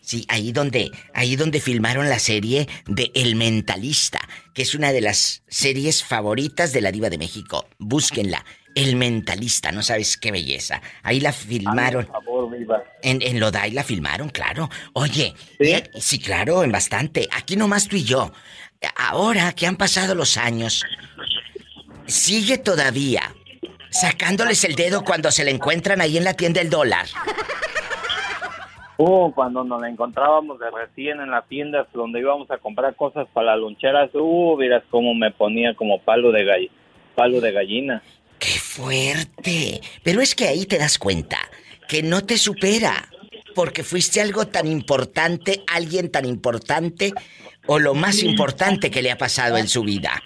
Sí, ahí donde, ahí donde filmaron la serie de El Mentalista, que es una de las series favoritas de la Diva de México. Búsquenla. El Mentalista, no sabes qué belleza. Ahí la filmaron. Por favor, viva. En, en Lodai la filmaron, claro. Oye, ¿Sí? sí, claro, en bastante. Aquí nomás tú y yo. Ahora que han pasado los años, sigue todavía sacándoles el dedo cuando se le encuentran ahí en la tienda del dólar. Uh, cuando nos la encontrábamos de recién en la tienda donde íbamos a comprar cosas para las loncheras, uh, miras cómo me ponía como palo de gall palo de gallina. ¡Qué fuerte! Pero es que ahí te das cuenta que no te supera. Porque fuiste algo tan importante, alguien tan importante, o lo más importante que le ha pasado en su vida.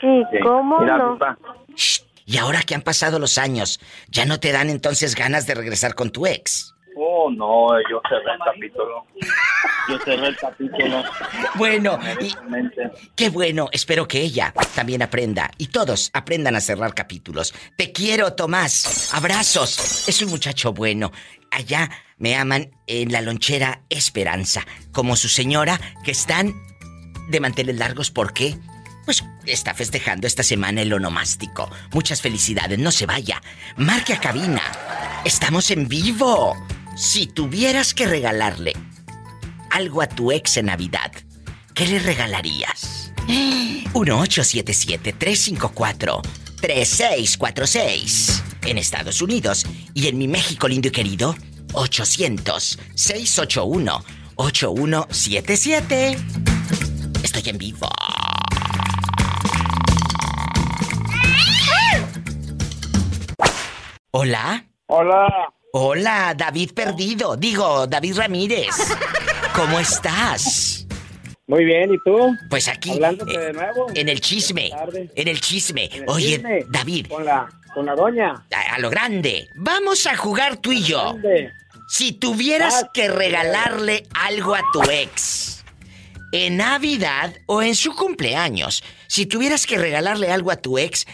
Sí, ¿cómo Mira, no? Shh, Y ahora que han pasado los años, ¿ya no te dan entonces ganas de regresar con tu ex? Oh, no, yo cerré el capítulo. Yo cerré el capítulo. Bueno, y Qué bueno, espero que ella también aprenda y todos aprendan a cerrar capítulos. Te quiero, Tomás. Abrazos. Es un muchacho bueno. Allá me aman en la lonchera Esperanza, como su señora, que están de manteles largos. ¿Por qué? Pues está festejando esta semana el onomástico. Muchas felicidades, no se vaya. Marque a cabina. Estamos en vivo. Si tuvieras que regalarle algo a tu ex en Navidad, ¿qué le regalarías? 1877-354-3646 en Estados Unidos y en mi México lindo y querido, 800-681-8177. Estoy en vivo. Hola. Hola. Hola, David Perdido. Digo, David Ramírez. ¿Cómo estás? Muy bien, ¿y tú? Pues aquí. Hablándote eh, de nuevo. En el chisme. En el chisme. En el Oye, chisme. David, Con la, con la doña. a, a lo grande. Vamos a jugar tú y yo. ¿Dónde? Si tuvieras Ah, que regalarle algo a tu ex en Navidad o en su cumpleaños, si tuvieras que regalarle algo a tu ex,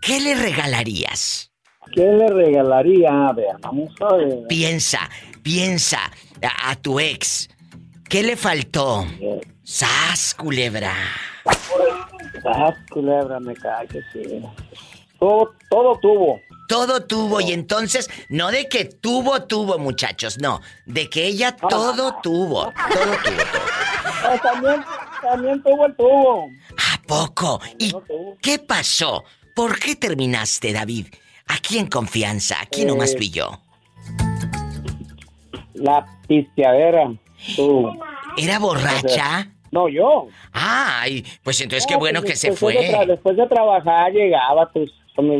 ¿qué le regalarías? ¿Qué le regalaría? A ver, vamos a ver. Piensa, piensa a, a tu ex. ¿Qué le faltó? ¡Sas, culebra! Ah, culebra, me cae que sí. Todo, todo tuvo. Todo tuvo y entonces, no de que tuvo, tuvo, muchachos, no, de que ella todo tuvo, todo tuvo, todo. Ah, también, también tuvo el tubo. ¿A poco? ¿Y qué pasó? ¿Por qué terminaste, David? Aquí en confianza, aquí nomás Eh, tú y yo. La pisteadera. Tú. ¿Era borracha? No, yo. Ay, pues entonces qué No, bueno pues, que se de fue. después de trabajar llegaba pues,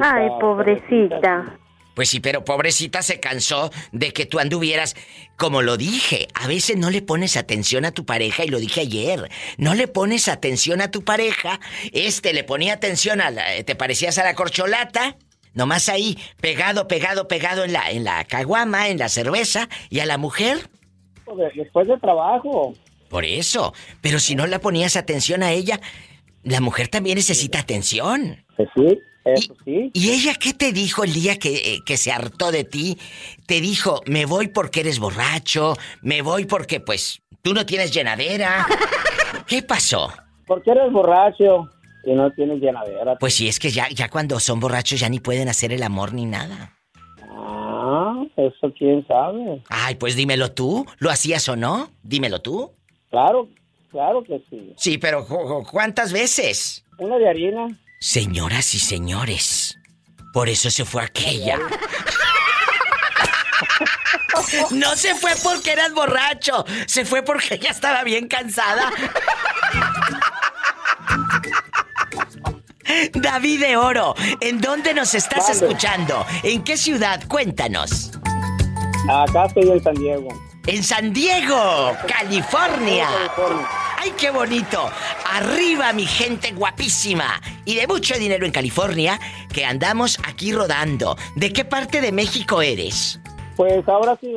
Ay, pobrecita. Pues sí, pero pobrecita se cansó de que tú anduvieras, como lo dije, a veces no le pones atención a tu pareja, y lo dije ayer, no le pones atención a tu pareja, este le ponía atención a la, te parecías a la corcholata, nomás ahí, pegado, pegado, pegado en la, en la caguama, en la cerveza, y a la mujer, Después de trabajo. por eso, pero si no la ponías atención a ella, la mujer también necesita atención. Pues sí, eso sí. ¿Y ella qué te dijo el día que, eh, que se hartó de ti? Te dijo, me voy porque eres borracho, me voy porque pues tú no tienes llenadera. ¿Qué pasó? Porque eres borracho y no tienes llenadera. Pues sí, es que ya, ya cuando son borrachos ya ni pueden hacer el amor ni nada. Eso quién sabe. Ay, pues dímelo tú, ¿lo hacías o no? Dímelo tú. Claro, claro que sí. Sí, pero ¿cuántas veces? Una de harina. Señoras y señores, por eso se fue aquella. No se fue porque eras borracho, se fue porque ella estaba bien cansada. David de Oro, ¿en dónde nos estás escuchando? ¿En qué ciudad? Cuéntanos. Acá estoy en San Diego. En San Diego, California. California. ¡Ay, qué bonito! Arriba, mi gente guapísima y de mucho dinero en California, que andamos aquí rodando. ¿De qué parte de México eres? Pues ahora sí,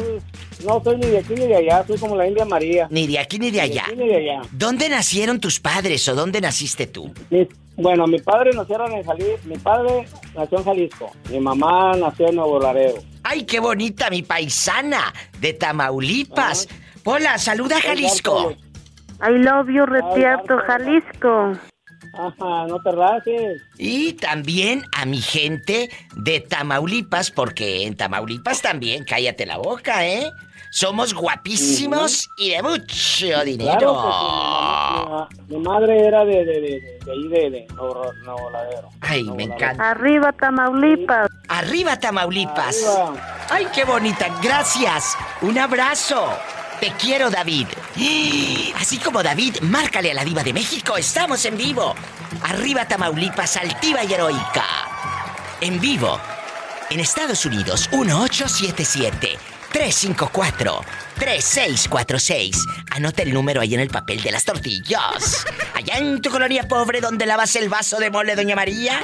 no soy ni de aquí ni de allá, soy como la India María. Ni de aquí ni de allá. Ni de aquí ni de allá. ¿Dónde nacieron tus padres o dónde naciste tú? Mi- bueno, mi padre nacieron en Jalisco, mi padre nació en Jalisco, mi mamá nació en Nuevo Laredo. ¡Ay, qué bonita mi paisana de Tamaulipas! Hola, saluda a Jalisco. I love you, Retierto, Jalisco. Ajá, no te rajes. Y también a mi gente de Tamaulipas, porque en Tamaulipas también, cállate la boca, ¿eh? Somos guapísimos y de mucho dinero. Claro, pues, mi, madre era de, de, de, de, de ahí, de, de Nuevo. Ay, me encanta. Arriba, Tamaulipas. Arriba Tamaulipas. Arriba. Ay, qué bonita. Gracias. Un abrazo. Te quiero, David. Así como David, márcale a la diva de México. Estamos en vivo. Arriba Tamaulipas, altiva y heroica. En vivo. En Estados Unidos, 1877 354 3646. Anota el número ahí en el papel de las tortillas. Allá en tu colonia pobre donde lavas el vaso de mole, Doña María.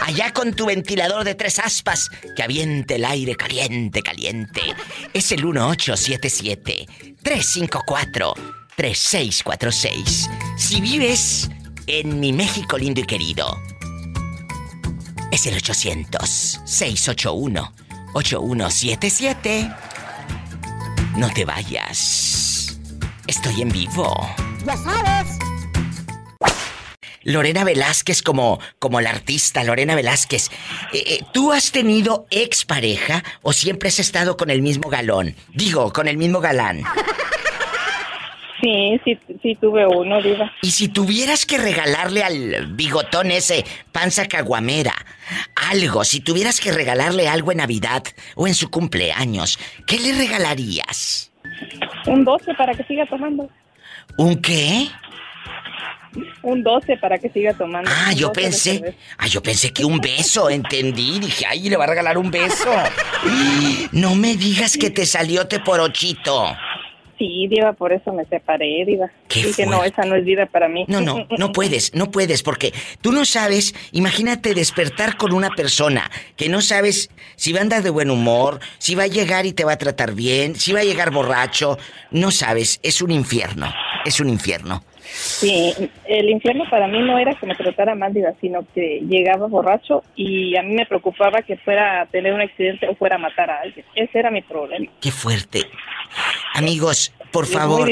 Allá con tu ventilador de tres aspas que aviente el aire caliente, caliente. Es el 1877 354 3646. Si vives en mi México lindo y querido, es el 800-681-8177. No te vayas. Estoy en vivo. Ya sabes. Lorena Velázquez como, como la artista, Lorena Velázquez. eh, eh, ¿Tú has tenido expareja o siempre has estado con el mismo galón? Digo, con el mismo galán. Sí, sí, sí tuve uno, diva. Y si tuvieras que regalarle al bigotón ese, panza caguamera, algo, si tuvieras que regalarle algo en Navidad o en su cumpleaños, ¿qué le regalarías? Un 12 para que siga tomando. ¿Un qué? Un 12 para que siga tomando. Ah, Un yo 12 de pensé, ah, yo pensé que un beso, entendí, dije, ay, le va a regalar un beso. No me digas que te salió te por ochito. Sí, diva, por eso me separé, diva. Dije, no, esa no es vida para mí. No, no, no puedes, no puedes, porque tú no sabes, imagínate despertar con una persona que no sabes si va a andar de buen humor, si va a llegar y te va a tratar bien, si va a llegar borracho, no sabes, es un infierno, es un infierno. Sí, el infierno para mí no era que me tratara mal, diva, sino que llegaba borracho y a mí me preocupaba que fuera a tener un accidente o fuera a matar a alguien. Ese era mi problema. Qué fuerte. Amigos, por Es favor,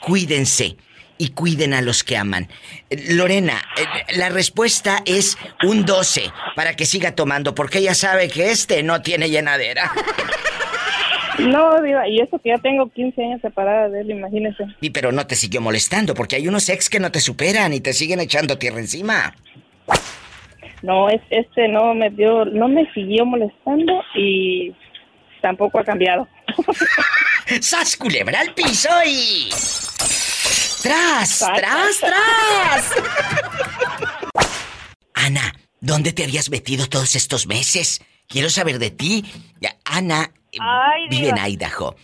cuídense y cuiden a los que aman. Eh, Lorena, eh, la respuesta es un 12 para que siga tomando, porque ella sabe que este no tiene llenadera. No, diva, y eso que ya tengo 15 años separada de él, imagínese. Y pero no te siguió molestando, porque hay unos ex que no te superan y te siguen echando tierra encima. No, es, este no me dio, no me siguió molestando y tampoco ha cambiado. ¡Sas, culebra al piso y... ¡Tras, tras, tras! Ana, ¿dónde te habías metido todos estos meses? Quiero saber de ti. Ana Ay, vive en. Idaho.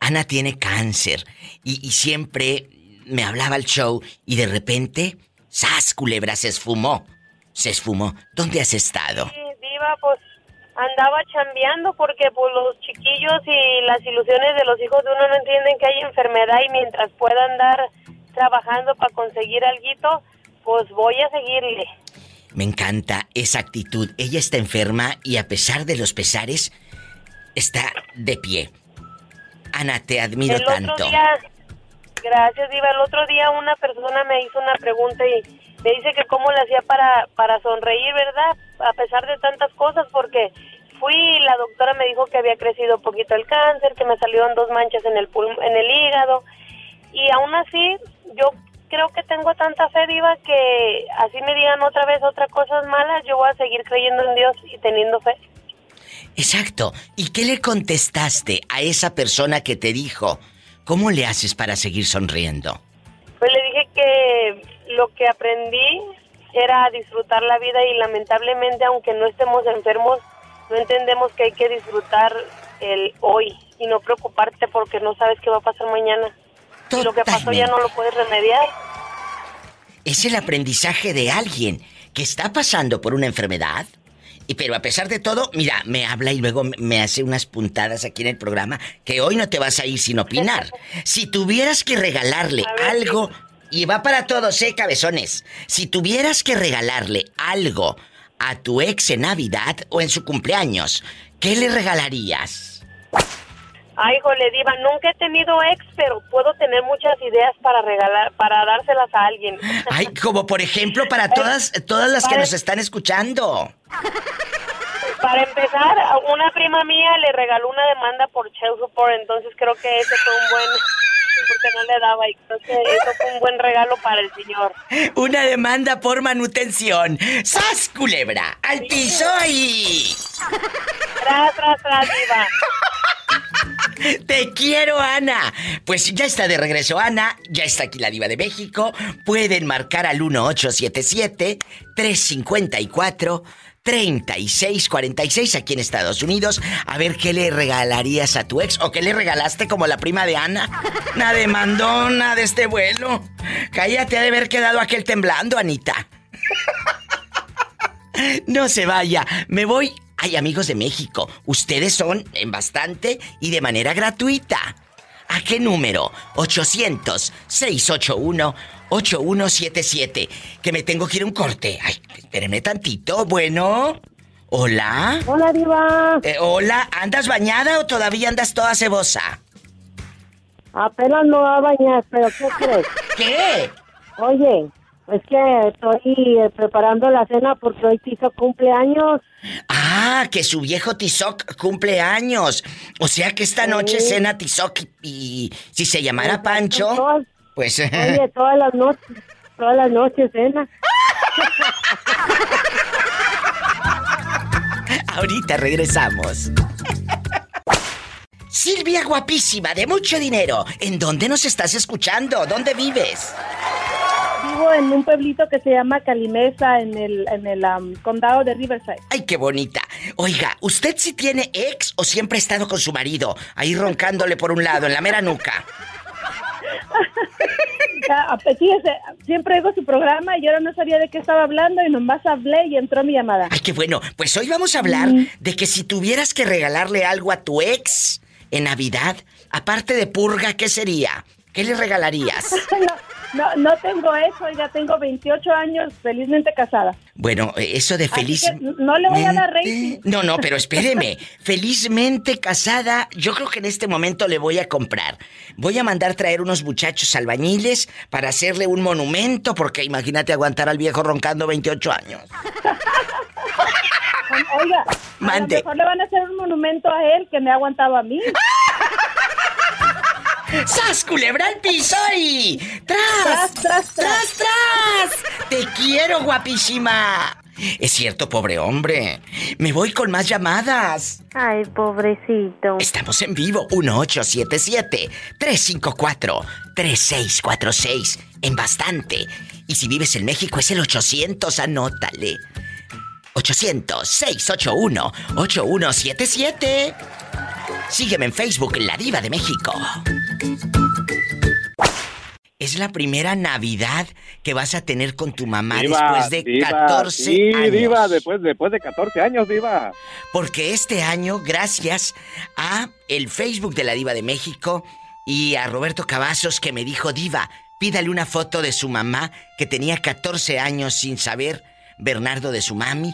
Ana tiene cáncer y, y siempre me hablaba al show y de repente, ¡sas, culebra! Se esfumó. Se esfumó. ¿Dónde has estado? Sí, Diva, pues andaba chambeando porque pues los chiquillos y las ilusiones de los hijos de uno no entienden que hay enfermedad y mientras pueda andar trabajando para conseguir algo, pues voy a seguirle. Me encanta esa actitud. Ella está enferma y a pesar de los pesares, está de pie. Ana, te admiro el tanto. otro día, gracias Diva, el otro día una persona me hizo una pregunta y me dice que cómo le hacía para, para sonreír, ¿verdad? A pesar de tantas cosas, porque fui y la doctora me dijo que había crecido un poquito el cáncer, que me salieron dos manchas en el en el hígado y aún así yo creo que tengo tanta fe Diva que así me digan otra vez otras cosas malas, yo voy a seguir creyendo en Dios y teniendo fe. Exacto. ¿Y qué le contestaste a esa persona que te dijo? ¿Cómo le haces para seguir sonriendo? Pues le dije que lo que aprendí era disfrutar la vida y lamentablemente aunque no estemos enfermos, no entendemos que hay que disfrutar el hoy y no preocuparte porque no sabes qué va a pasar mañana. Y lo que pasó ya no lo puedes remediar. es el aprendizaje de alguien que está pasando por una enfermedad. Y pero a pesar de todo, mira, me habla y luego me- hace unas puntadas aquí en el programa que hoy no te vas a ir sin opinar. Si tuvieras que regalarle algo, y va para todos, eh, cabezones. Si tuvieras que regalarle algo a tu ex en Navidad o en su cumpleaños, ¿qué le regalarías? Ay, jole, diva, nunca he tenido ex, pero puedo tener muchas ideas para regalar, para dárselas a alguien. Ay, como por ejemplo para todas, todas las que nos están escuchando. Para empezar, a una prima mía le regaló una demanda por child support, entonces creo que ese fue un buen, porque no le daba, y creo que eso fue un buen regalo para el señor. Una demanda por manutención. ¡Sas, culebra! ¡Al piso y... Tras, tras, tras, diva. Te quiero, Ana. Pues ya está de regreso Ana, ya está aquí la diva de México. Pueden marcar al 1877-354-3646 aquí en Estados Unidos. A ver qué le regalarías a tu ex o qué le regalaste como la prima de Ana. Una demandona de este vuelo. Cállate, ha de haber quedado aquel temblando, Anita. No se vaya, me voy. Ay, amigos de México, ustedes son en bastante y de manera gratuita. ¿A qué número? 800-681-8177. Que me tengo que ir a un corte. Ay, espérenme tantito. Bueno. Hola. Hola, Diva. Eh, hola, ¿andas bañada o todavía andas toda cebosa? Apenas no va a bañar, pero ¿qué crees? ¿Qué? Oye, es que estoy eh, preparando la cena porque hoy hizo cumpleaños. Ah, que su viejo Tizoc cumple años. O sea que esta noche cena Tizoc y si se llamara Pancho, pues... Oye, todas las noches, todas las noches cena. Ahorita regresamos. Silvia guapísima, de mucho dinero. ¿En dónde nos estás escuchando? ¿Dónde vives? Vivo en un pueblito que se llama Calimesa, en el, en el condado de Riverside. Ay, qué bonita. Oiga, ¿usted sí tiene ex o siempre ha estado con su marido? Ahí roncándole por un lado, en la mera nuca. Ya, pues, fíjese, siempre oigo su programa y yo ahora no sabía de qué estaba hablando y nomás hablé y entró mi llamada. Ay, qué bueno. Pues hoy vamos a hablar de que si tuvieras que regalarle algo a tu ex en Navidad, aparte de purga, ¿qué sería? ¿Qué le regalarías? No, no, no tengo eso, ya tengo 28 años, felizmente casada. Bueno, eh, eso de feliz... no le voy a dar rating. No, no, pero espéreme. Felizmente casada, yo creo que en este momento le voy a comprar. Voy a mandar traer unos muchachos albañiles para hacerle un monumento, porque imagínate aguantar al viejo roncando 28 años. Oiga, Mande. a lo mejor le van a hacer un monumento a él que me ha aguantado a mí. ¡Sas, culebra al piso y... ¡Tras! ¡Tras, tras, tras! ¡Te quiero, guapísima! Es cierto, pobre hombre. Me voy con más llamadas. Ay, pobrecito. Estamos en vivo, 1877-354-3646. En bastante. Y si vives en México es el 800, anótale. 800-681-8177. Sígueme en Facebook, La Diva de México. Es la primera Navidad que vas a tener con tu mamá Diva, después de diva, 14 sí, años. diva, después, después de 14 años, diva. Porque este año, gracias a el Facebook de la Diva de México y a Roberto Cavazos que me dijo, Diva, pídale una foto de su mamá que tenía 14 años sin saber, Bernardo de su mami,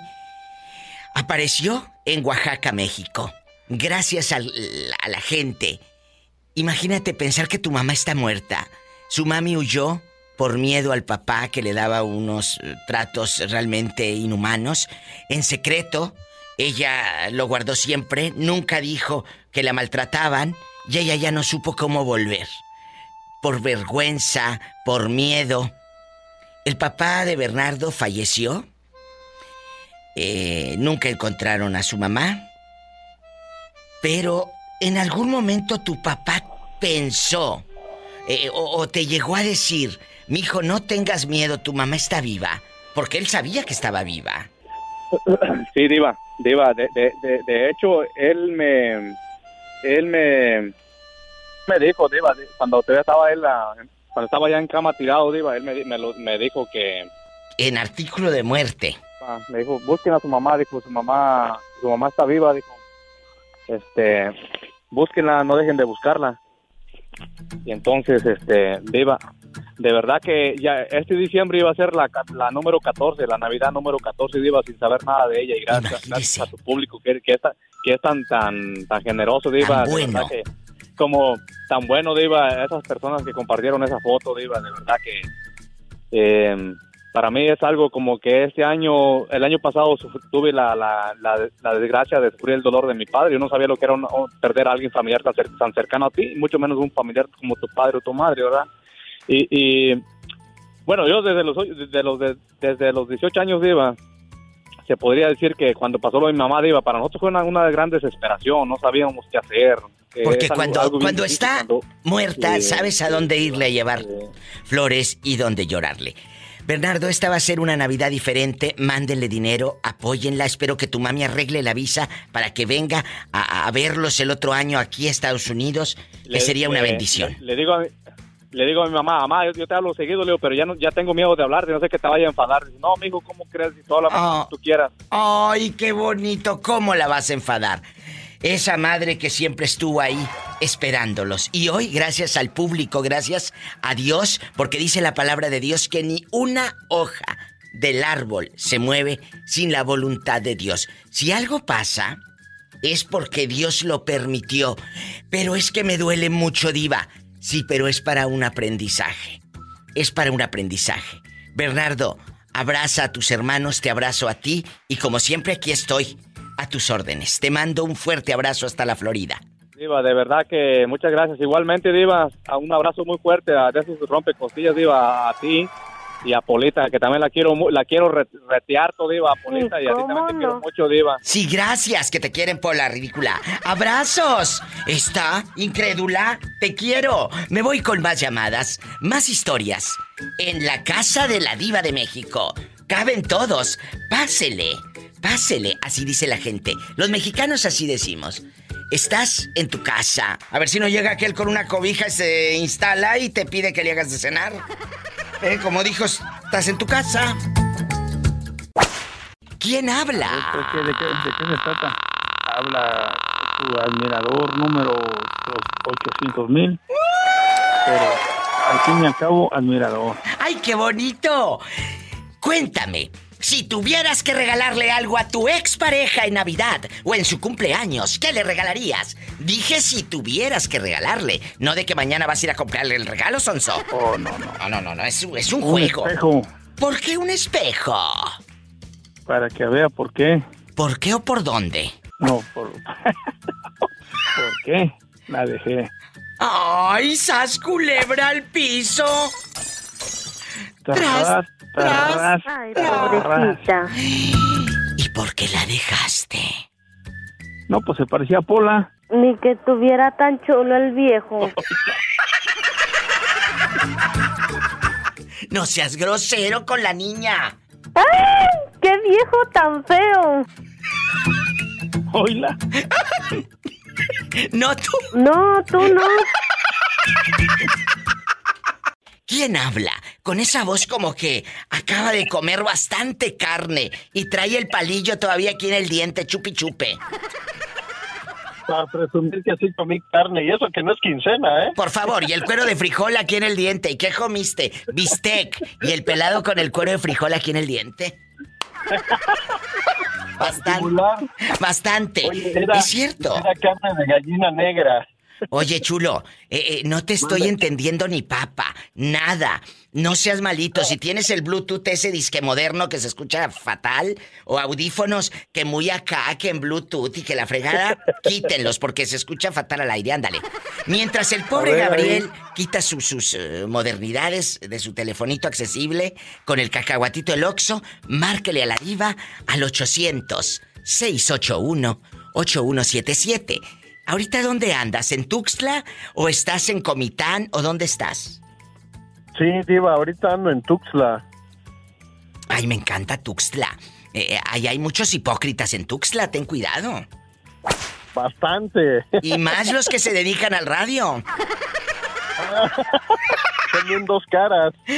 apareció en Oaxaca, México. Gracias a la gente. Imagínate pensar que tu mamá está muerta. Su mami huyó por miedo al papá que le daba unos eh, tratos realmente inhumanos. En secreto, ella lo guardó siempre, nunca dijo que la maltrataban y ella ya no supo cómo volver. Por vergüenza, por miedo. El papá de Bernardo falleció. Eh, nunca encontraron a su mamá. Pero en algún momento tu papá pensó eh, o, o te llegó a decir, mi hijo, no tengas miedo, tu mamá está viva. Porque él sabía que estaba viva. Sí, diva, diva. De, de, de, de hecho, él me, él me, me dijo, diva, di- cuando todavía estaba él ah, cuando estaba ya en cama tirado, Diva, él me, me, me dijo que... En artículo de muerte. ah, me dijo, busquen a su mamá, dijo, su mamá, su mamá está viva, dijo. Este, búsquenla, no dejen de buscarla. Y entonces, este, Diva, de verdad que ya este diciembre iba a ser la, la número 14, la Navidad número 14, Diva, sin saber nada de ella. Y gracias, gracias a tu público que, que, es, tan- que es tan, tan, tan generoso, Diva. Tan de bueno. verdad que como tan bueno, Diva, esas personas que compartieron esa foto, Diva, de verdad que eh, para mí es algo como que este año, el año pasado tuve la, la, la, la desgracia de sufrir el dolor de mi padre. Yo no sabía lo que era un- perder a alguien familiar tan, cer- tan cercano a ti, mucho menos un familiar como tu padre o tu madre, ¿verdad? Y, y, bueno, yo desde los, desde los, de- desde los 18 años, Diva, se podría decir que cuando pasó lo de mi mamá, Diva, para nosotros fue una, una gran desesperación, no sabíamos qué hacer. Porque es cuando, algo cuando está cuando- muerta, sabes a dónde irle a llevar flores y dónde llorarle. Bernardo, esta va a ser una Navidad diferente. Mándenle dinero, apóyenla. Espero que tu mami arregle la visa para que venga a, a verlos el otro año aquí a Estados Unidos, que Le- sería una le- bendición. Le, le digo a mi, le digo a mi mamá, mamá, yo, yo te hablo seguido, le digo, pero ya no, ya tengo miedo de hablar, no sé que te vaya a enfadar. No, mijo, ¿cómo crees? Si tú hablas Ah. como tú quieras. Ay, qué bonito. ¿Cómo la vas a enfadar? Esa madre que siempre estuvo ahí esperándolos. Y hoy, gracias al público, gracias a Dios, porque dice la palabra de Dios que ni una hoja del árbol se mueve sin la voluntad de Dios. Si algo pasa, es porque Dios lo permitió. Pero es que me duele mucho, diva. Sí, pero es para un aprendizaje. Es para un aprendizaje. Bernardo, abraza a tus hermanos, te abrazo a ti y como siempre aquí estoy, a tus órdenes. Te mando un fuerte abrazo hasta la Florida. Diva, de verdad que muchas gracias. Igualmente, Diva, a un abrazo muy fuerte a de esos rompecostillas, Diva, a ti y a Polita, que también la quiero la quiero re- retear, todo, Diva, a Polita, y a ti también te quiero mucho, Diva. Sí, gracias, que te quieren por la ridícula. ¡Abrazos! ¿Está incrédula? Te quiero. Me voy con más llamadas, más historias. En la casa de la diva de México. Caben todos. Pásele, pásele, así dice la gente. Los mexicanos así decimos. Estás en tu casa. A ver si no llega aquel con una cobija y se instala y te pide que le hagas de cenar. Eh, como dijo, estás en tu casa. ¿Quién habla? ¿De qué, de qué, se trata? Habla su admirador número 800 mil. Pero al fin y al cabo, admirador. ¡Ay, qué bonito! Cuéntame, si tuvieras que regalarle algo a tu expareja en Navidad o en su cumpleaños, ¿qué le regalarías? Dije si tuvieras que regalarle, no de que mañana vas a ir a comprarle el regalo, Sonso. Oh, no, no. No, no, no, no, es, es un, Un juego. espejo. ¿Por qué un espejo? Para que vea por qué. ¿Por qué o por dónde? No, por. ¿Por qué? La dejé. ¡Ay, sas culebra al piso! Tras, tras, Ay, tras. ¿Y por qué la dejaste? No, pues se parecía a Pola. Ni que tuviera tan chulo el viejo. No seas grosero con la niña. ¡Ay! ¡Qué viejo tan feo! Oíla. No tú. No, tú no. ¿Quién habla? Con esa voz como que acaba de comer bastante carne y trae el palillo todavía aquí en el diente, chupi chupe. Para presumir que así comí carne y eso que no es quincena, ¿eh? Por favor, y el cuero de frijol aquí en el diente. ¿Y qué comiste? Bistec. ¿Y el pelado con el cuero de frijol aquí en el diente? Bastante. Bastante. Era- es cierto. Era carne de gallina negra. Oye, chulo, eh, eh, no te estoy entendiendo ni papa, nada. No seas malito. Si tienes el Bluetooth ese disque moderno que se escucha fatal, o audífonos que muy acá, que en Bluetooth y que la fregada, quítenlos porque se escucha fatal al aire, ándale. Mientras el pobre ver, Gabriel quita su- sus eh, modernidades de su telefonito accesible con el cacahuatito el Oxo, márquele a la diva al 800 681 8177. ¿Ahorita dónde andas? ¿En Tuxtla? ¿O estás en Comitán? ¿O dónde estás? Sí, Diva, ahorita ando en Tuxtla. Ay, me encanta Tuxtla. Eh, eh, ahí hay muchos hipócritas en Tuxtla, ten cuidado. Bastante. Y más los que se dedican al radio. Tienen dos caras.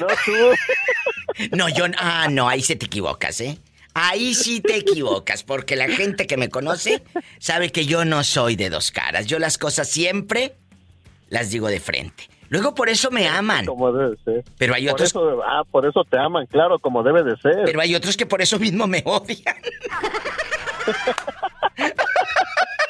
No, tú. No, yo. Ah, no, ahí se te equivocas, ¿eh? Ahí sí te equivocas, porque la gente que me conoce sabe que yo no soy de dos caras. Yo las cosas siempre las digo de frente. Luego por eso me aman. Como debe ser. Pero hay Por otros. eso- ah, por eso te aman, claro, como debe de ser. Pero hay otros que por eso mismo me odian.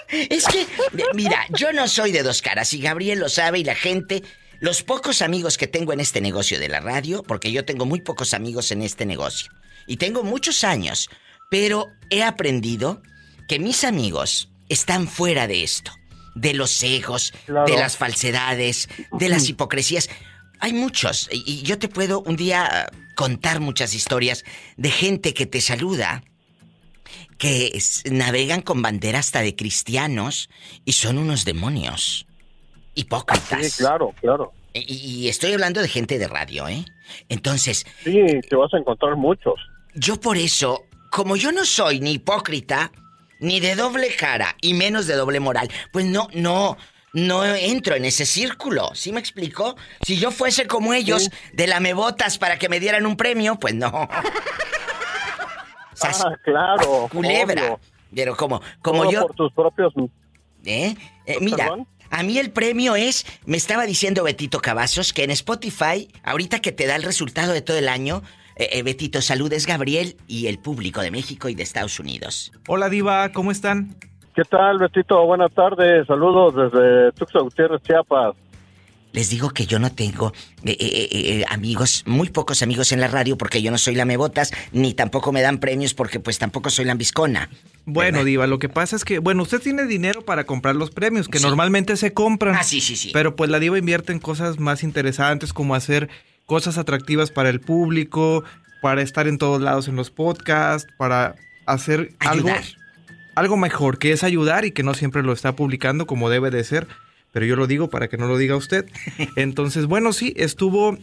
Es que, mira, yo no soy de dos caras y Gabriel lo sabe y la gente, los pocos amigos que tengo en este negocio de la radio, porque yo tengo muy pocos amigos en este negocio y tengo muchos años, pero he aprendido que mis amigos están fuera de esto, de los egos, Claro. de las falsedades, de las hipocresías. Hay muchos y yo te puedo un día contar muchas historias de gente que te saluda que es- navegan con bandera hasta de cristianos y son unos demonios. Hipócritas. Sí, claro, claro. Y, y estoy hablando de gente de radio, ¿eh? Entonces. Sí, te vas a encontrar muchos. Yo por eso, como yo no soy ni hipócrita, ni de doble cara, y menos de doble moral, pues no, no, no entro en ese círculo. ¿Sí me explico? Si yo fuese como ellos, de lamebotas para que me dieran un premio, pues no. Sas- Ah, claro. Culebra. obvio. Pero como, como Todo yo. por tus propios. ¿Eh? Eh, mira, ¿Perdón? a mí el premio es, me estaba diciendo Betito Cavazos, que en Spotify, ahorita que te da el resultado de todo el año, eh, eh, Betito, saludes Gabriel y el público de México y de Estados Unidos. Hola Diva, ¿cómo están? ¿Qué tal, Betito? Buenas tardes. Saludos desde Tuxtla Gutiérrez, Chiapas. Les digo que yo no tengo eh, eh, amigos, muy pocos amigos en la radio porque yo no soy lamebotas, ni tampoco me dan premios porque pues tampoco soy lambiscona. Bueno, Diva, lo que pasa es que, bueno, usted tiene dinero para comprar los premios, que Sí. normalmente se compran. Ah, sí, sí, sí. Pero pues la Diva invierte en cosas más interesantes, como hacer cosas atractivas para el público, para estar en todos lados en los podcasts, para hacer algo, Ayudar. algo mejor, que es ayudar y que no siempre lo está publicando como debe de ser. Pero yo lo digo para que no lo diga usted. Entonces, bueno, sí, estuvo.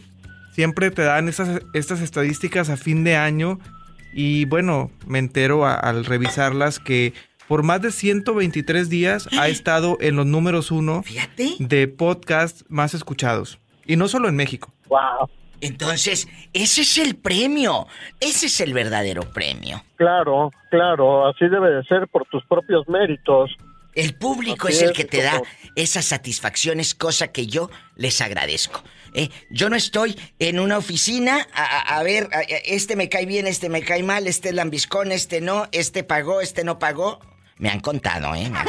Siempre te dan estas, estas estadísticas a fin de año. Y bueno, me entero a- al revisarlas que por más de 123 días ha estado en los números uno de podcast más escuchados. Y no solo en México. Wow. Entonces, ese es el premio. Ese es el verdadero premio. Claro, claro. Así debe de ser por tus propios méritos. El público es el que te da esas satisfacciones, cosa que yo les agradezco. ¿eh? Yo no estoy en una oficina a, a- a ver, a- este me cae bien, este me cae mal, este es lambiscón, este no, este pagó, este no pagó. Me han contado, ¿eh? Me han-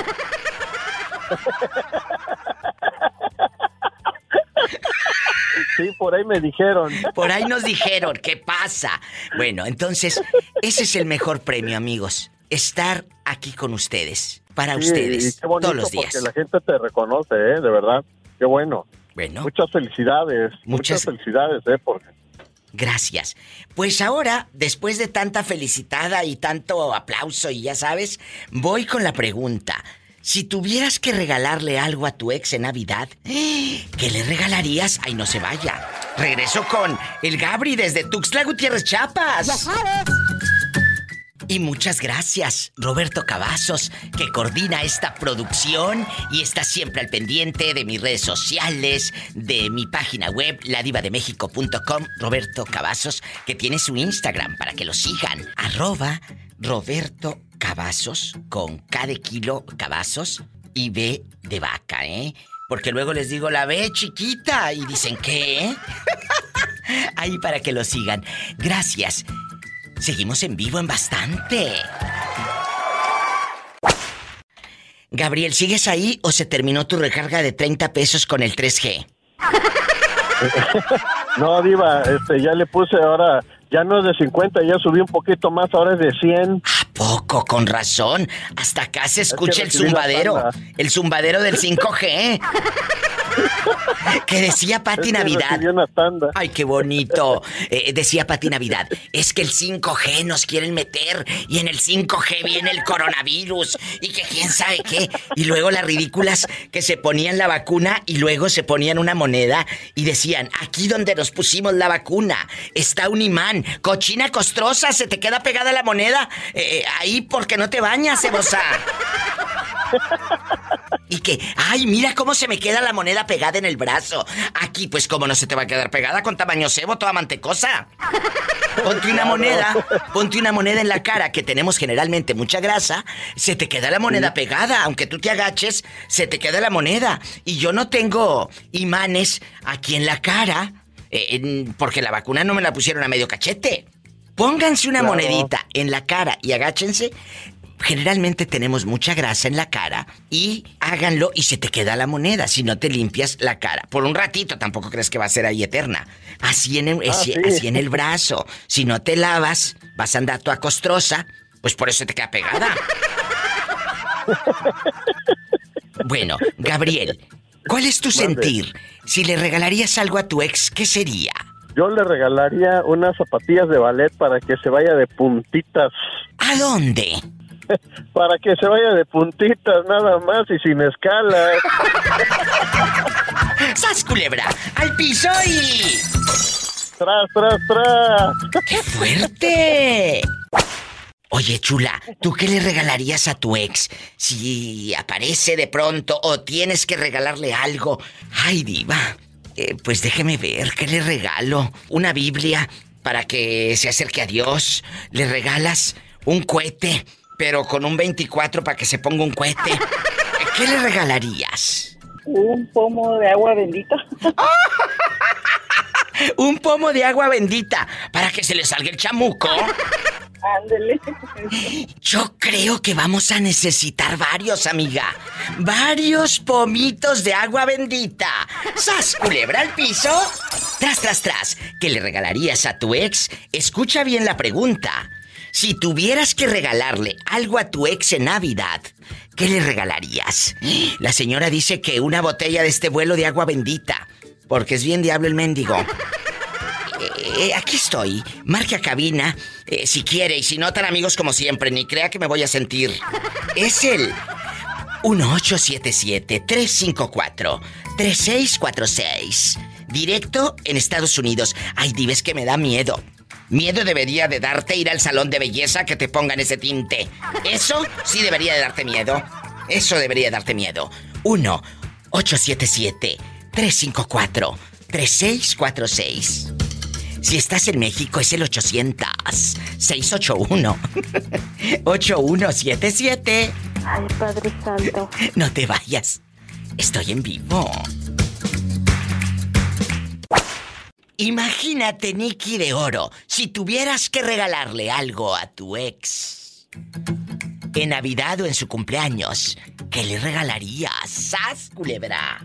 Sí, por ahí me dijeron. Por ahí nos dijeron, ¿qué pasa? Bueno, entonces, ese es el mejor premio, amigos. Estar aquí con ustedes, para Sí, ustedes, y qué bonito todos los días. Porque la gente te reconoce, ¿eh? De verdad. Qué bueno. Bueno. Muchas felicidades. Muchas- Muchas felicidades, ¿eh? Porque Gracias. Pues ahora, después de tanta felicitada y tanto aplauso y ya sabes, voy con la pregunta. Si tuvieras que regalarle algo a tu ex en Navidad, ¿qué le regalarías? Ay, no se vaya. Regreso con el Gabri desde Tuxtla Gutiérrez, Chiapas. Y muchas gracias, Roberto Cavazos, que coordina esta producción y está siempre al pendiente de mis redes sociales, de mi página web, ladivademexico.com. Roberto Cavazos, que tiene su Instagram para que lo sigan. Arroba Roberto Cavazos, con K de kilo Cavazos y B de vaca, ¿eh? Porque luego les digo la B chiquita y dicen, ¿qué? Ahí para que lo sigan. Gracias. Seguimos en vivo en bastante. Gabriel, ¿sigues ahí o se terminó tu recarga de 30 pesos con el 3G? No, Diva, este, ya le puse ahora, ya no es de 50, ya subí un poquito más, ahora es de 100. Poco, con razón. Hasta acá se escucha el zumbadero. El zumbadero del 5G. que decía Pati Es que Navidad. recibí una tanda. Ay, qué bonito. Eh, decía Pati Navidad. Es que el 5G nos quieren meter y en el 5G viene el coronavirus y que quién sabe qué. Y luego las ridículas que se ponían la vacuna y luego se ponían una moneda y decían, aquí donde nos pusimos la vacuna está un imán. Cochina costrosa, se te queda pegada la moneda eh, eh, ahí porque no te bañas, cebosa. Y que, ay, mira cómo se me queda la moneda pegada en el brazo. Aquí, pues, ¿cómo no se te va a quedar pegada con tamaño cebo, toda mantecosa? Ponte una moneda, ponte una moneda en la cara, que tenemos generalmente mucha grasa, se te queda la moneda pegada, aunque tú te agaches, se te queda la moneda. Y yo no tengo imanes aquí en la cara, eh, porque la vacuna no me la pusieron a medio cachete. Pónganse una Claro. monedita en la cara y agáchense. Generalmente tenemos mucha grasa en la cara y háganlo y se te queda la moneda si no te limpias la cara. Por un ratito, tampoco crees que va a ser ahí eterna. Así en el, Ah, así, sí. así en el brazo. Si no te lavas, vas a andar toda costrosa, pues por eso te queda pegada. Bueno, Gabriel, ¿cuál es tu sentir? Si le regalarías algo a tu ex, ¿qué sería? Yo le regalaría unas zapatillas de ballet para que se vaya de puntitas. ¿A dónde? Para que se vaya de puntitas nada más y sin escalas. ¡Sas, culebra! ¡Al piso y... ¡Tras, tras, tras! ¡Qué fuerte! Oye, chula, ¿tú qué le regalarías a tu ex si aparece de pronto o tienes que regalarle algo? Ay, diva, eh, pues déjeme ver, ¿qué le regalo? ¿Una Biblia para que se acerque a Dios? ¿Le regalas un cohete, pero con un 24 para que se ponga un cohete? ¿Qué le regalarías? Un pomo de agua bendita. Un pomo de agua bendita para que se le salga el chamuco. Ándele. Yo creo que vamos a necesitar varios, amiga. Varios pomitos de agua bendita. ¡Sas, culebra al piso! Tras, tras, tras. ¿Qué le regalarías a tu ex? Escucha bien la pregunta. Si tuvieras que regalarle algo a tu ex en Navidad, ¿qué le regalarías? La señora dice que una botella de este vuelo de agua bendita. Porque es bien diablo el mendigo. Eh, aquí estoy. Marque a cabina eh, si quiere y si no tan amigos como siempre, ni crea que me voy a sentir. Es el 1877-354-3646. Directo en Estados Unidos. Ay, dives que me da miedo. Miedo debería de darte ir al salón de belleza que te pongan ese tinte. Eso sí debería de darte miedo. Eso debería darte miedo. 1-877-354-3646. Si estás en México es el 800-681-8177. Ay, Padre Santo. No te vayas. Estoy en vivo. Imagínate, Nicky de Oro, si tuvieras que regalarle algo a tu ex en Navidad o en su cumpleaños, ¿qué le regalarías? ¡Sas, culebra!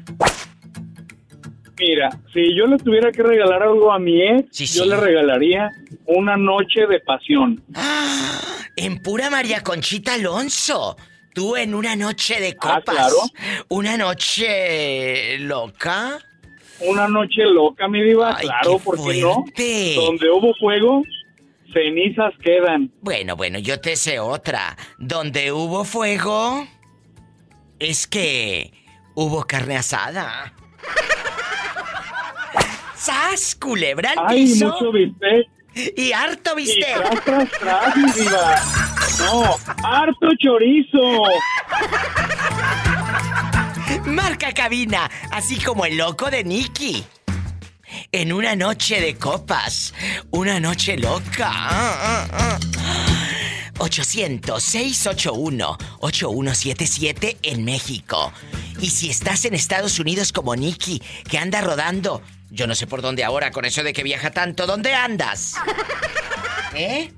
Mira, si yo le tuviera que regalar algo a mi ex, yo le regalaría una noche de pasión. En pura María Conchita Alonso. Tú en una noche de Ah, copas. claro. Una noche loca. Una noche loca, mi diva, claro, qué ¿por qué no? Donde hubo fuego, cenizas quedan. Bueno, bueno, yo te sé otra. Donde hubo fuego, es que hubo carne asada. ¡Sas, culebra al Ay, piso! mucho bistec. Y harto Y viste. tras, tras, tras, mi diva. No, harto chorizo. Marca cabina, así como el loco de Nicky. En una noche de copas, una noche loca. Ah, ah, ah. 800-681-8177 en México. Y si estás en Estados Unidos como Nicky, que anda rodando, yo no sé por dónde ahora con eso de que viaja tanto, ¿dónde andas? ¿Eh?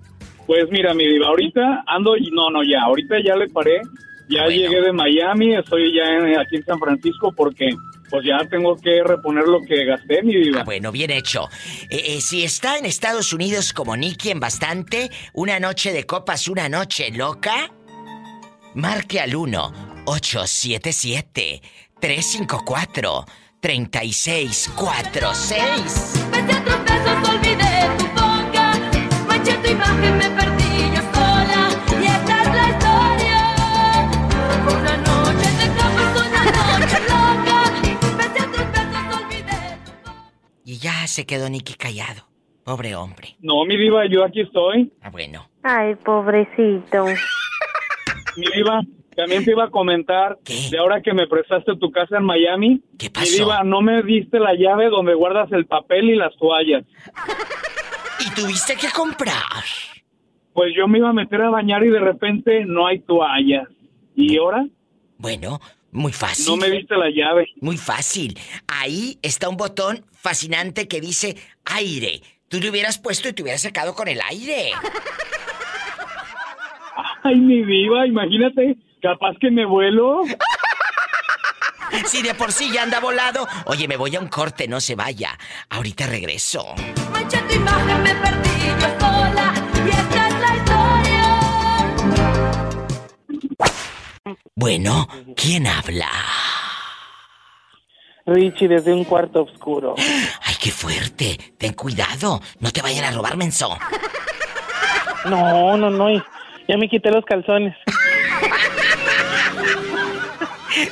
Pues mira, mi diva, ahorita ando, y no, no, ya, ahorita ya le paré. Ya llegué de Miami, estoy ya en- aquí en San Francisco porque pues ya tengo que reponer lo que gasté, mi diva. Ah, bueno, bien hecho. Eh, eh, si está en Estados Unidos como Nicky en bastante, una noche de copas, una noche loca, marque al 1-877-354-3646. Pese a tropiezos olvidé tu boca, manché tu imagen, me perdí se quedó Nicky callado. Pobre hombre. No, mi diva, yo aquí estoy. Ah, bueno. Ay, pobrecito. Mi diva, también te iba a comentar de ahora que me prestaste tu casa en Miami. ¿Qué pasó? Diva, no me diste la llave donde guardas el papel y las toallas. ¿Y tuviste que comprar? Pues yo me iba a meter a bañar y de repente no hay toallas. ¿Y ahora? Bueno, muy fácil. No me diste la llave. Muy fácil. Ahí está un botón fascinante que dice aire. Tú le hubieras puesto y te hubieras secado con el aire. Ay, mi diva, imagínate, capaz que me vuelo. Si de por sí ya anda volado. Oye, me voy a un corte, no se vaya. Ahorita regreso. Manché tu imagen, me perdí yo sola. Y esta Bueno, ¿quién habla? Richie desde un cuarto oscuro. Ay, qué fuerte. Ten cuidado. No te vayan a robar, menso. No, no, no. Ya me quité los calzones.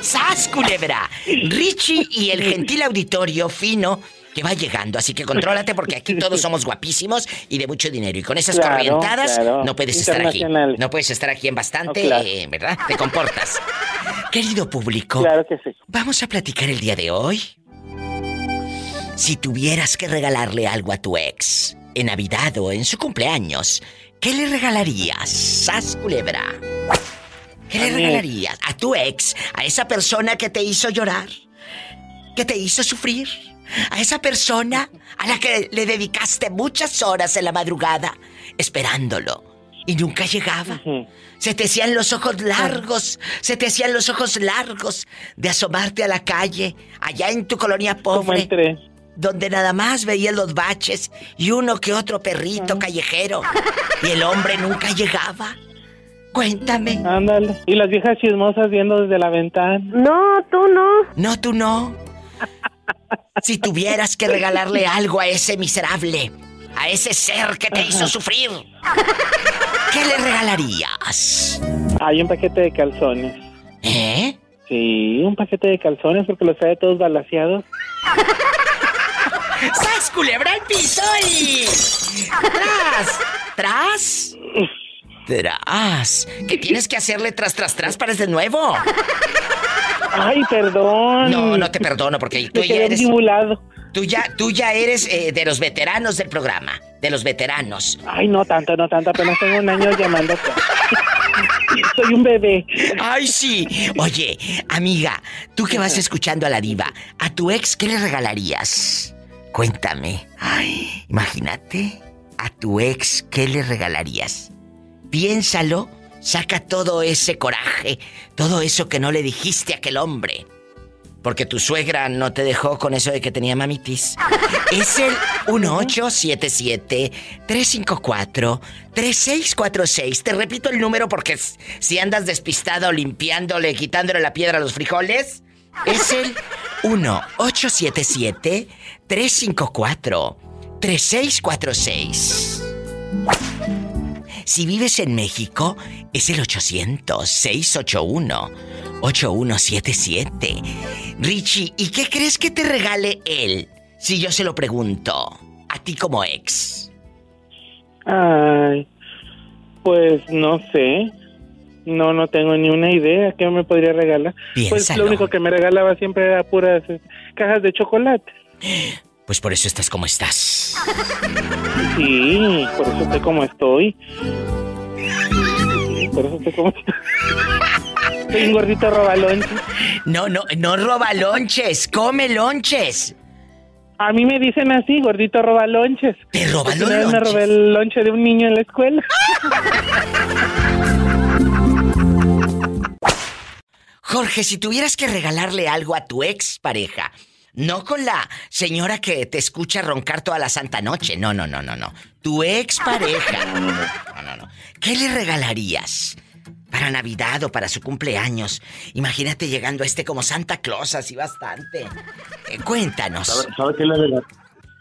¡Sas, culebra! Richie y el gentil auditorio fino que va llegando, así que contrólate porque aquí todos somos guapísimos y de mucho dinero. Y con esas Claro, corrientadas claro. no puedes estar aquí. No puedes estar aquí en bastante, No, claro. eh, ¿verdad? Te comportas. Querido público, Claro que sí. vamos a platicar el día de hoy. Si tuvieras que regalarle algo a tu ex en Navidad o en su cumpleaños, ¿qué le regalarías? ¡Sas, culebra! ¿Qué le regalarías a tu ex? ¿A esa persona que te hizo llorar? ¿Que te hizo sufrir? ¿A esa persona a la que le dedicaste muchas horas en la madrugada esperándolo y nunca llegaba? Se te hacían los ojos largos, se te hacían los ojos largos de asomarte a la calle, allá en tu colonia pobre. Donde nada más veías los baches y uno que otro perrito callejero. Y el hombre nunca llegaba. Cuéntame. Ándale. Y las viejas chismosas viendo desde la ventana. No, tú no. No, tú no. Si tuvieras que regalarle algo a ese miserable, a ese ser que te hizo sufrir, ¿qué le regalarías? Hay un paquete de calzones. ¿Eh? Sí, un paquete de calzones porque los trae todos balaseados. ¡Sas, culebra al piso y... ¡Tras! ¿Tras? Tras. ¿Qué tienes que hacerle tras, tras, tras para de nuevo? Ay, perdón. No, no te perdono porque tú Me ya eres... Tú ya, tú ya eres eh, de los veteranos del programa. De los veteranos. Ay, no tanto, no tanto. Apenas tengo un año llamándote. Soy un bebé. Ay, sí. Oye, amiga, tú que vas escuchando a la diva, ¿a tu ex qué le regalarías? Cuéntame. Ay, imagínate. ¿A tu ex qué le regalarías? Piénsalo, saca todo ese coraje, todo eso que no le dijiste a aquel hombre. Porque tu suegra no te dejó con eso de que tenía mamitis. Es el 1877-354-3646. Te repito el número porque si andas despistado limpiándole, quitándole la piedra a los frijoles, es el 1877-354-3646. Si vives en México, es el 800-681-8177. Richie, ¿y qué crees que te regale él? Si yo se lo pregunto, a ti como ex. Ay, pues no sé. No, no tengo ni una idea. ¿Qué me podría regalar? Pues Piénsalo. lo único que me regalaba siempre era puras cajas de chocolate. Pues por eso estás como estás. Sí, por eso estoy como estoy. Por eso estoy como estoy. Soy un gordito robalonche. No, no, no roba lonches, come lonches. A mí me dicen así, gordito robalonches. ¿Te roba los vez me lonches? robé el lonche de un niño en la escuela. Jorge, si tuvieras que regalarle algo a tu ex pareja, no con la señora que te escucha roncar toda la santa noche, no, no, no, no, no. Tu ex pareja. No, no, no. ¿Qué le regalarías? Para Navidad o para su cumpleaños. Imagínate llegando a este como Santa Claus, así bastante. Eh, cuéntanos. ¿Sabe, sabe qué le rega-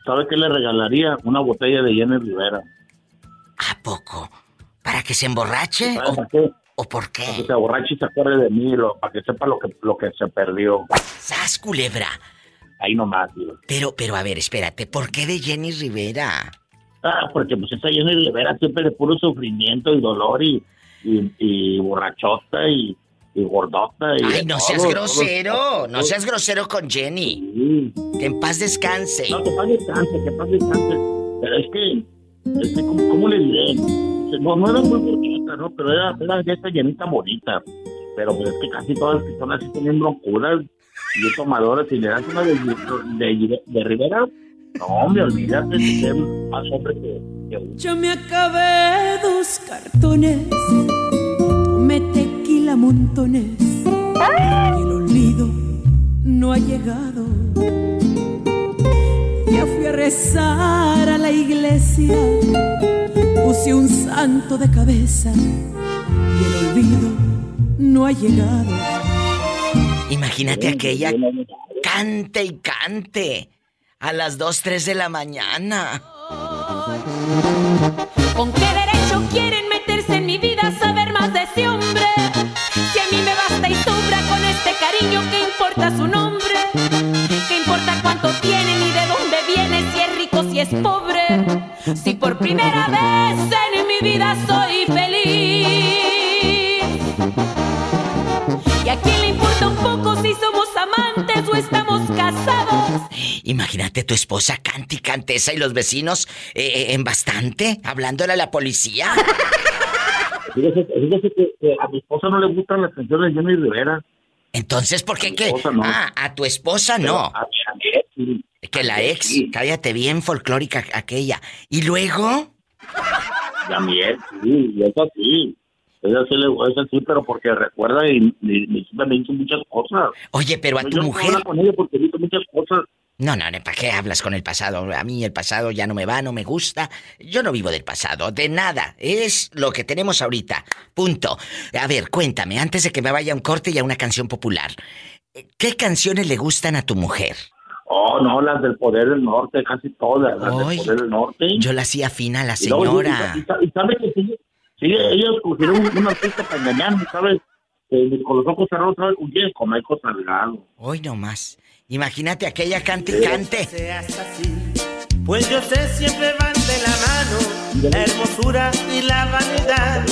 sabe qué le regalaría? Una botella de Jenny Rivera. ¿A poco? ¿Para que se emborrache? ¿Sabe ¿O, qué? o por qué? Para que se borrache y se acuerde de mí, lo- para que sepa lo que, lo que se perdió. ¡Sas, culebra! Ahí nomás, tío. Pero, pero a ver, espérate, ¿por qué de Jenny Rivera? Ah, porque pues esa Jenny Rivera siempre de puro sufrimiento y dolor y, y, y borrachota y, y gordota. Y Ay, no seas todo. grosero. No seas grosero con Jenny. Que en paz descanse. No, que paz descanse, que paz descanse. Pero es que, es que ¿cómo, cómo le diré? No, no era muy bonita, ¿no? Pero era, era esta llenita bonita. Pero pues es que casi todas las personas sí tienen brocuras y tomadoras. Y le das una de, de, Rivera, no, me olvídate de más hombre que. Yo me acabé dos cartones, tomé tequila montones y el olvido no ha llegado. Ya fui a rezar a la iglesia, puse un santo de cabeza y el olvido no ha llegado. Imagínate aquella cante y cante a las 2, 3 de la mañana. ¿Con qué derecho quieren meterse en mi vida, saber más de ese hombre? Si a mí me basta y sobra con este cariño, ¿qué importa su nombre? ¿Qué importa cuánto tiene ni de dónde viene? Si es rico, si es pobre. Si por primera vez en mi vida soy feliz. Imagínate tu esposa cante y cante esa y los vecinos eh, eh, en bastante, hablándole a la policía. Fíjese, fíjese que, que a mi esposa no le gustan las canciones de Jenny Rivera. Entonces, ¿por qué qué? no. Ah, a tu esposa Pero no. a mi- a sí. Que la ex, cállate bien folclórica aquella. ¿Y luego? Y a mi ex, sí, y eso sí. Sí, le, esa sí, pero porque recuerda y, y, y me hizo muchas cosas. Oye, pero a tu mujer. hablar con ella porque me hizo muchas cosas. No, no, ¿para qué hablas con el pasado? A mí el pasado ya no me va, no me gusta. Yo no vivo del pasado, de nada. Es lo que tenemos ahorita. Punto. A ver, cuéntame, antes de que me vaya a un corte y a una canción popular. ¿Qué canciones le gustan a tu mujer? Oh, no, las del Poder del Norte, casi todas, las del Poder del Norte. Yo la hacía fina a la Y luego, señora. Y, y- y sabe que sí, ellos cogieron un, un artista para engañarme, ¿sabes? Eh, con los ojos cerrados, ¿sabes? Un día con Michael Salgado. Hoy no más. Imagínate aquella cante y cante. seas así, pues yo sé siempre van de la mano la hermosura y la vanidad.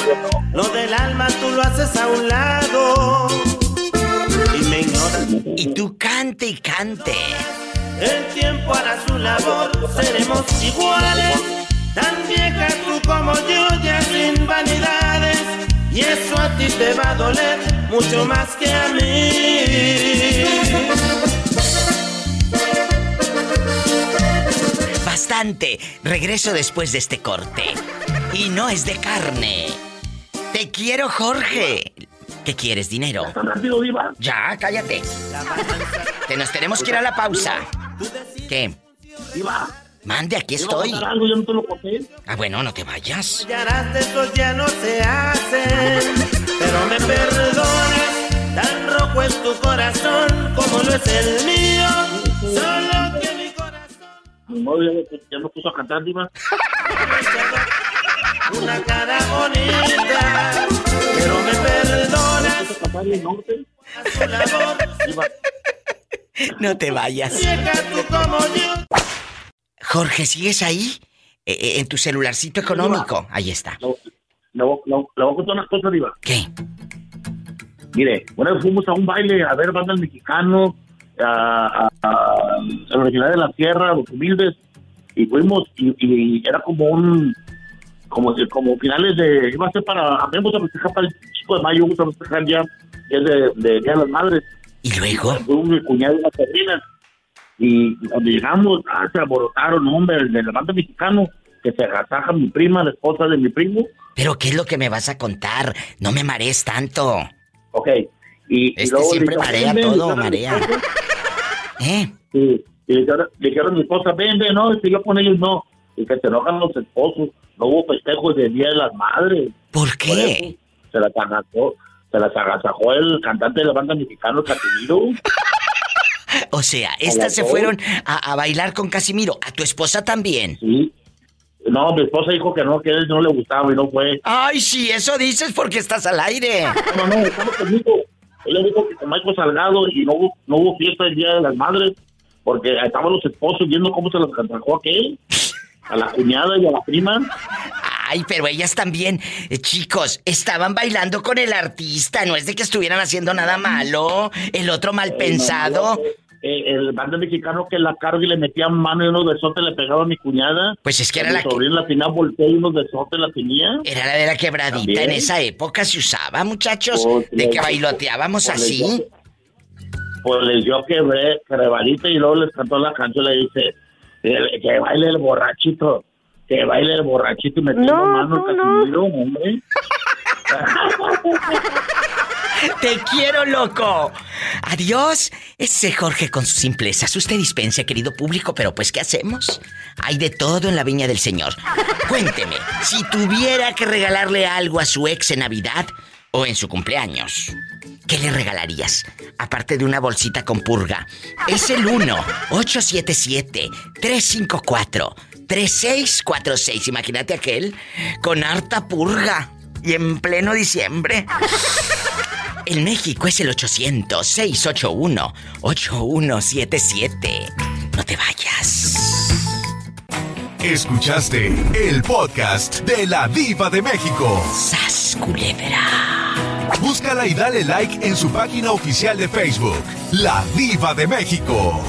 Lo del alma tú lo haces a un lado y me ignoras. Y tú cante y cante. El tiempo hará su labor, seremos iguales. Tan vieja tú como yo, ya sin vanidades. Y eso a ti te va a doler mucho más que a mí. Bastante. Regreso después de este corte. Y no es de carne. Te quiero, Jorge. ¿Qué quieres, dinero? Ya, cállate. Que nos tenemos que ir a la pausa. ¿Qué? Mande, aquí ¿Te iba a estoy. contar algo? Yo no te lo conté. Ah, bueno, no te vayas. Estos ya no se hacen, pero me perdonas. Tan rojo es tu corazón como lo es el mío. Solo que mi No, ya, ya me puso a cantar, Diva. una cara bonita, pero me perdonas. A No te vayas. vieja tú como yo. Jorge, ¿sigues ahí? Eh, en tu celularcito económico. Ahí está. Le voy, a contar una cosa, Diva. ¿Qué? Mire, una vez fuimos a un baile a ver bandas mexicanos, a, a, a, original de la Sierra, los humildes, y fuimos, y, y era como un, como, como finales de, iba a ser para, vamos a festejar para el 5 de mayo, vamos a festejar ya, que es de, de Día de las Madres. ¿Y luego? Fue un cuñado y una sobrina, y cuando llegamos, ah, se alborotaron, hombre, de la banda mexicano, que se agasaja mi prima, la esposa de mi primo, ¿Pero qué es lo que me vas a contar? No me marees tanto. Ok. Y, y Este luego siempre marea dijeron, "Ven, todo, marea. ven". ¿Eh? Sí. Y le dijeron, a mi esposa, ven, ven, no, si yo con ellos no. Y que se enojan los esposos. No hubo festejos del Día de las Madres. ¿Por qué? eso se las agasajó, se las agasajó el cantante de la banda mexicana, Casimiro. O sea, estas se dos. fueron a, a bailar con Casimiro. ¿A tu esposa también? Sí. No, mi esposa dijo que no, que a él no le gustaba y no fue. Ay, sí, eso dices porque estás al aire. No, no, estamos conmigo. Ella dijo que con Michael Salgado y no hubo, no hubo fiesta el Día de las Madres porque estaban los esposos viendo cómo se las agasajó a aquel, a la cuñada y a la prima. Ay, pero ellas también, eh, chicos, estaban bailando con el artista, no es de que estuvieran haciendo nada malo, el otro mal pensado. Eh, el bando mexicano que la carga y le metía mano y unos besotes le pegaba a mi cuñada. Pues es que era la que- al final volteó y unos besotes la tenía. Era la de la quebradita, También. en esa época se usaba, muchachos, Pues, de que bailoteábamos pues, así. les- Pues les dio quebré, quebradita y luego les cantó la canción, le dice, "Eh, que baile el borrachito, que baile el borrachito y metiendo No, mano no. Casimiro, hombre. Te quiero, loco. Adiós. Ese Jorge con sus simplezas. Usted dispense, querido público, pero pues, ¿qué hacemos? Hay de todo en la viña del Señor. Cuénteme, si tuviera que regalarle algo a su ex en Navidad o en su cumpleaños, ¿qué le regalarías? Aparte de una bolsita con purga. Es el 1-877-354-3646. Imagínate aquel con harta purga y en pleno diciembre. En México es el 800-681-8177. No te vayas. Escuchaste el podcast de la Diva de México. ¡Sas, culebra! Búscala y dale like en su página oficial de Facebook, La Diva de México.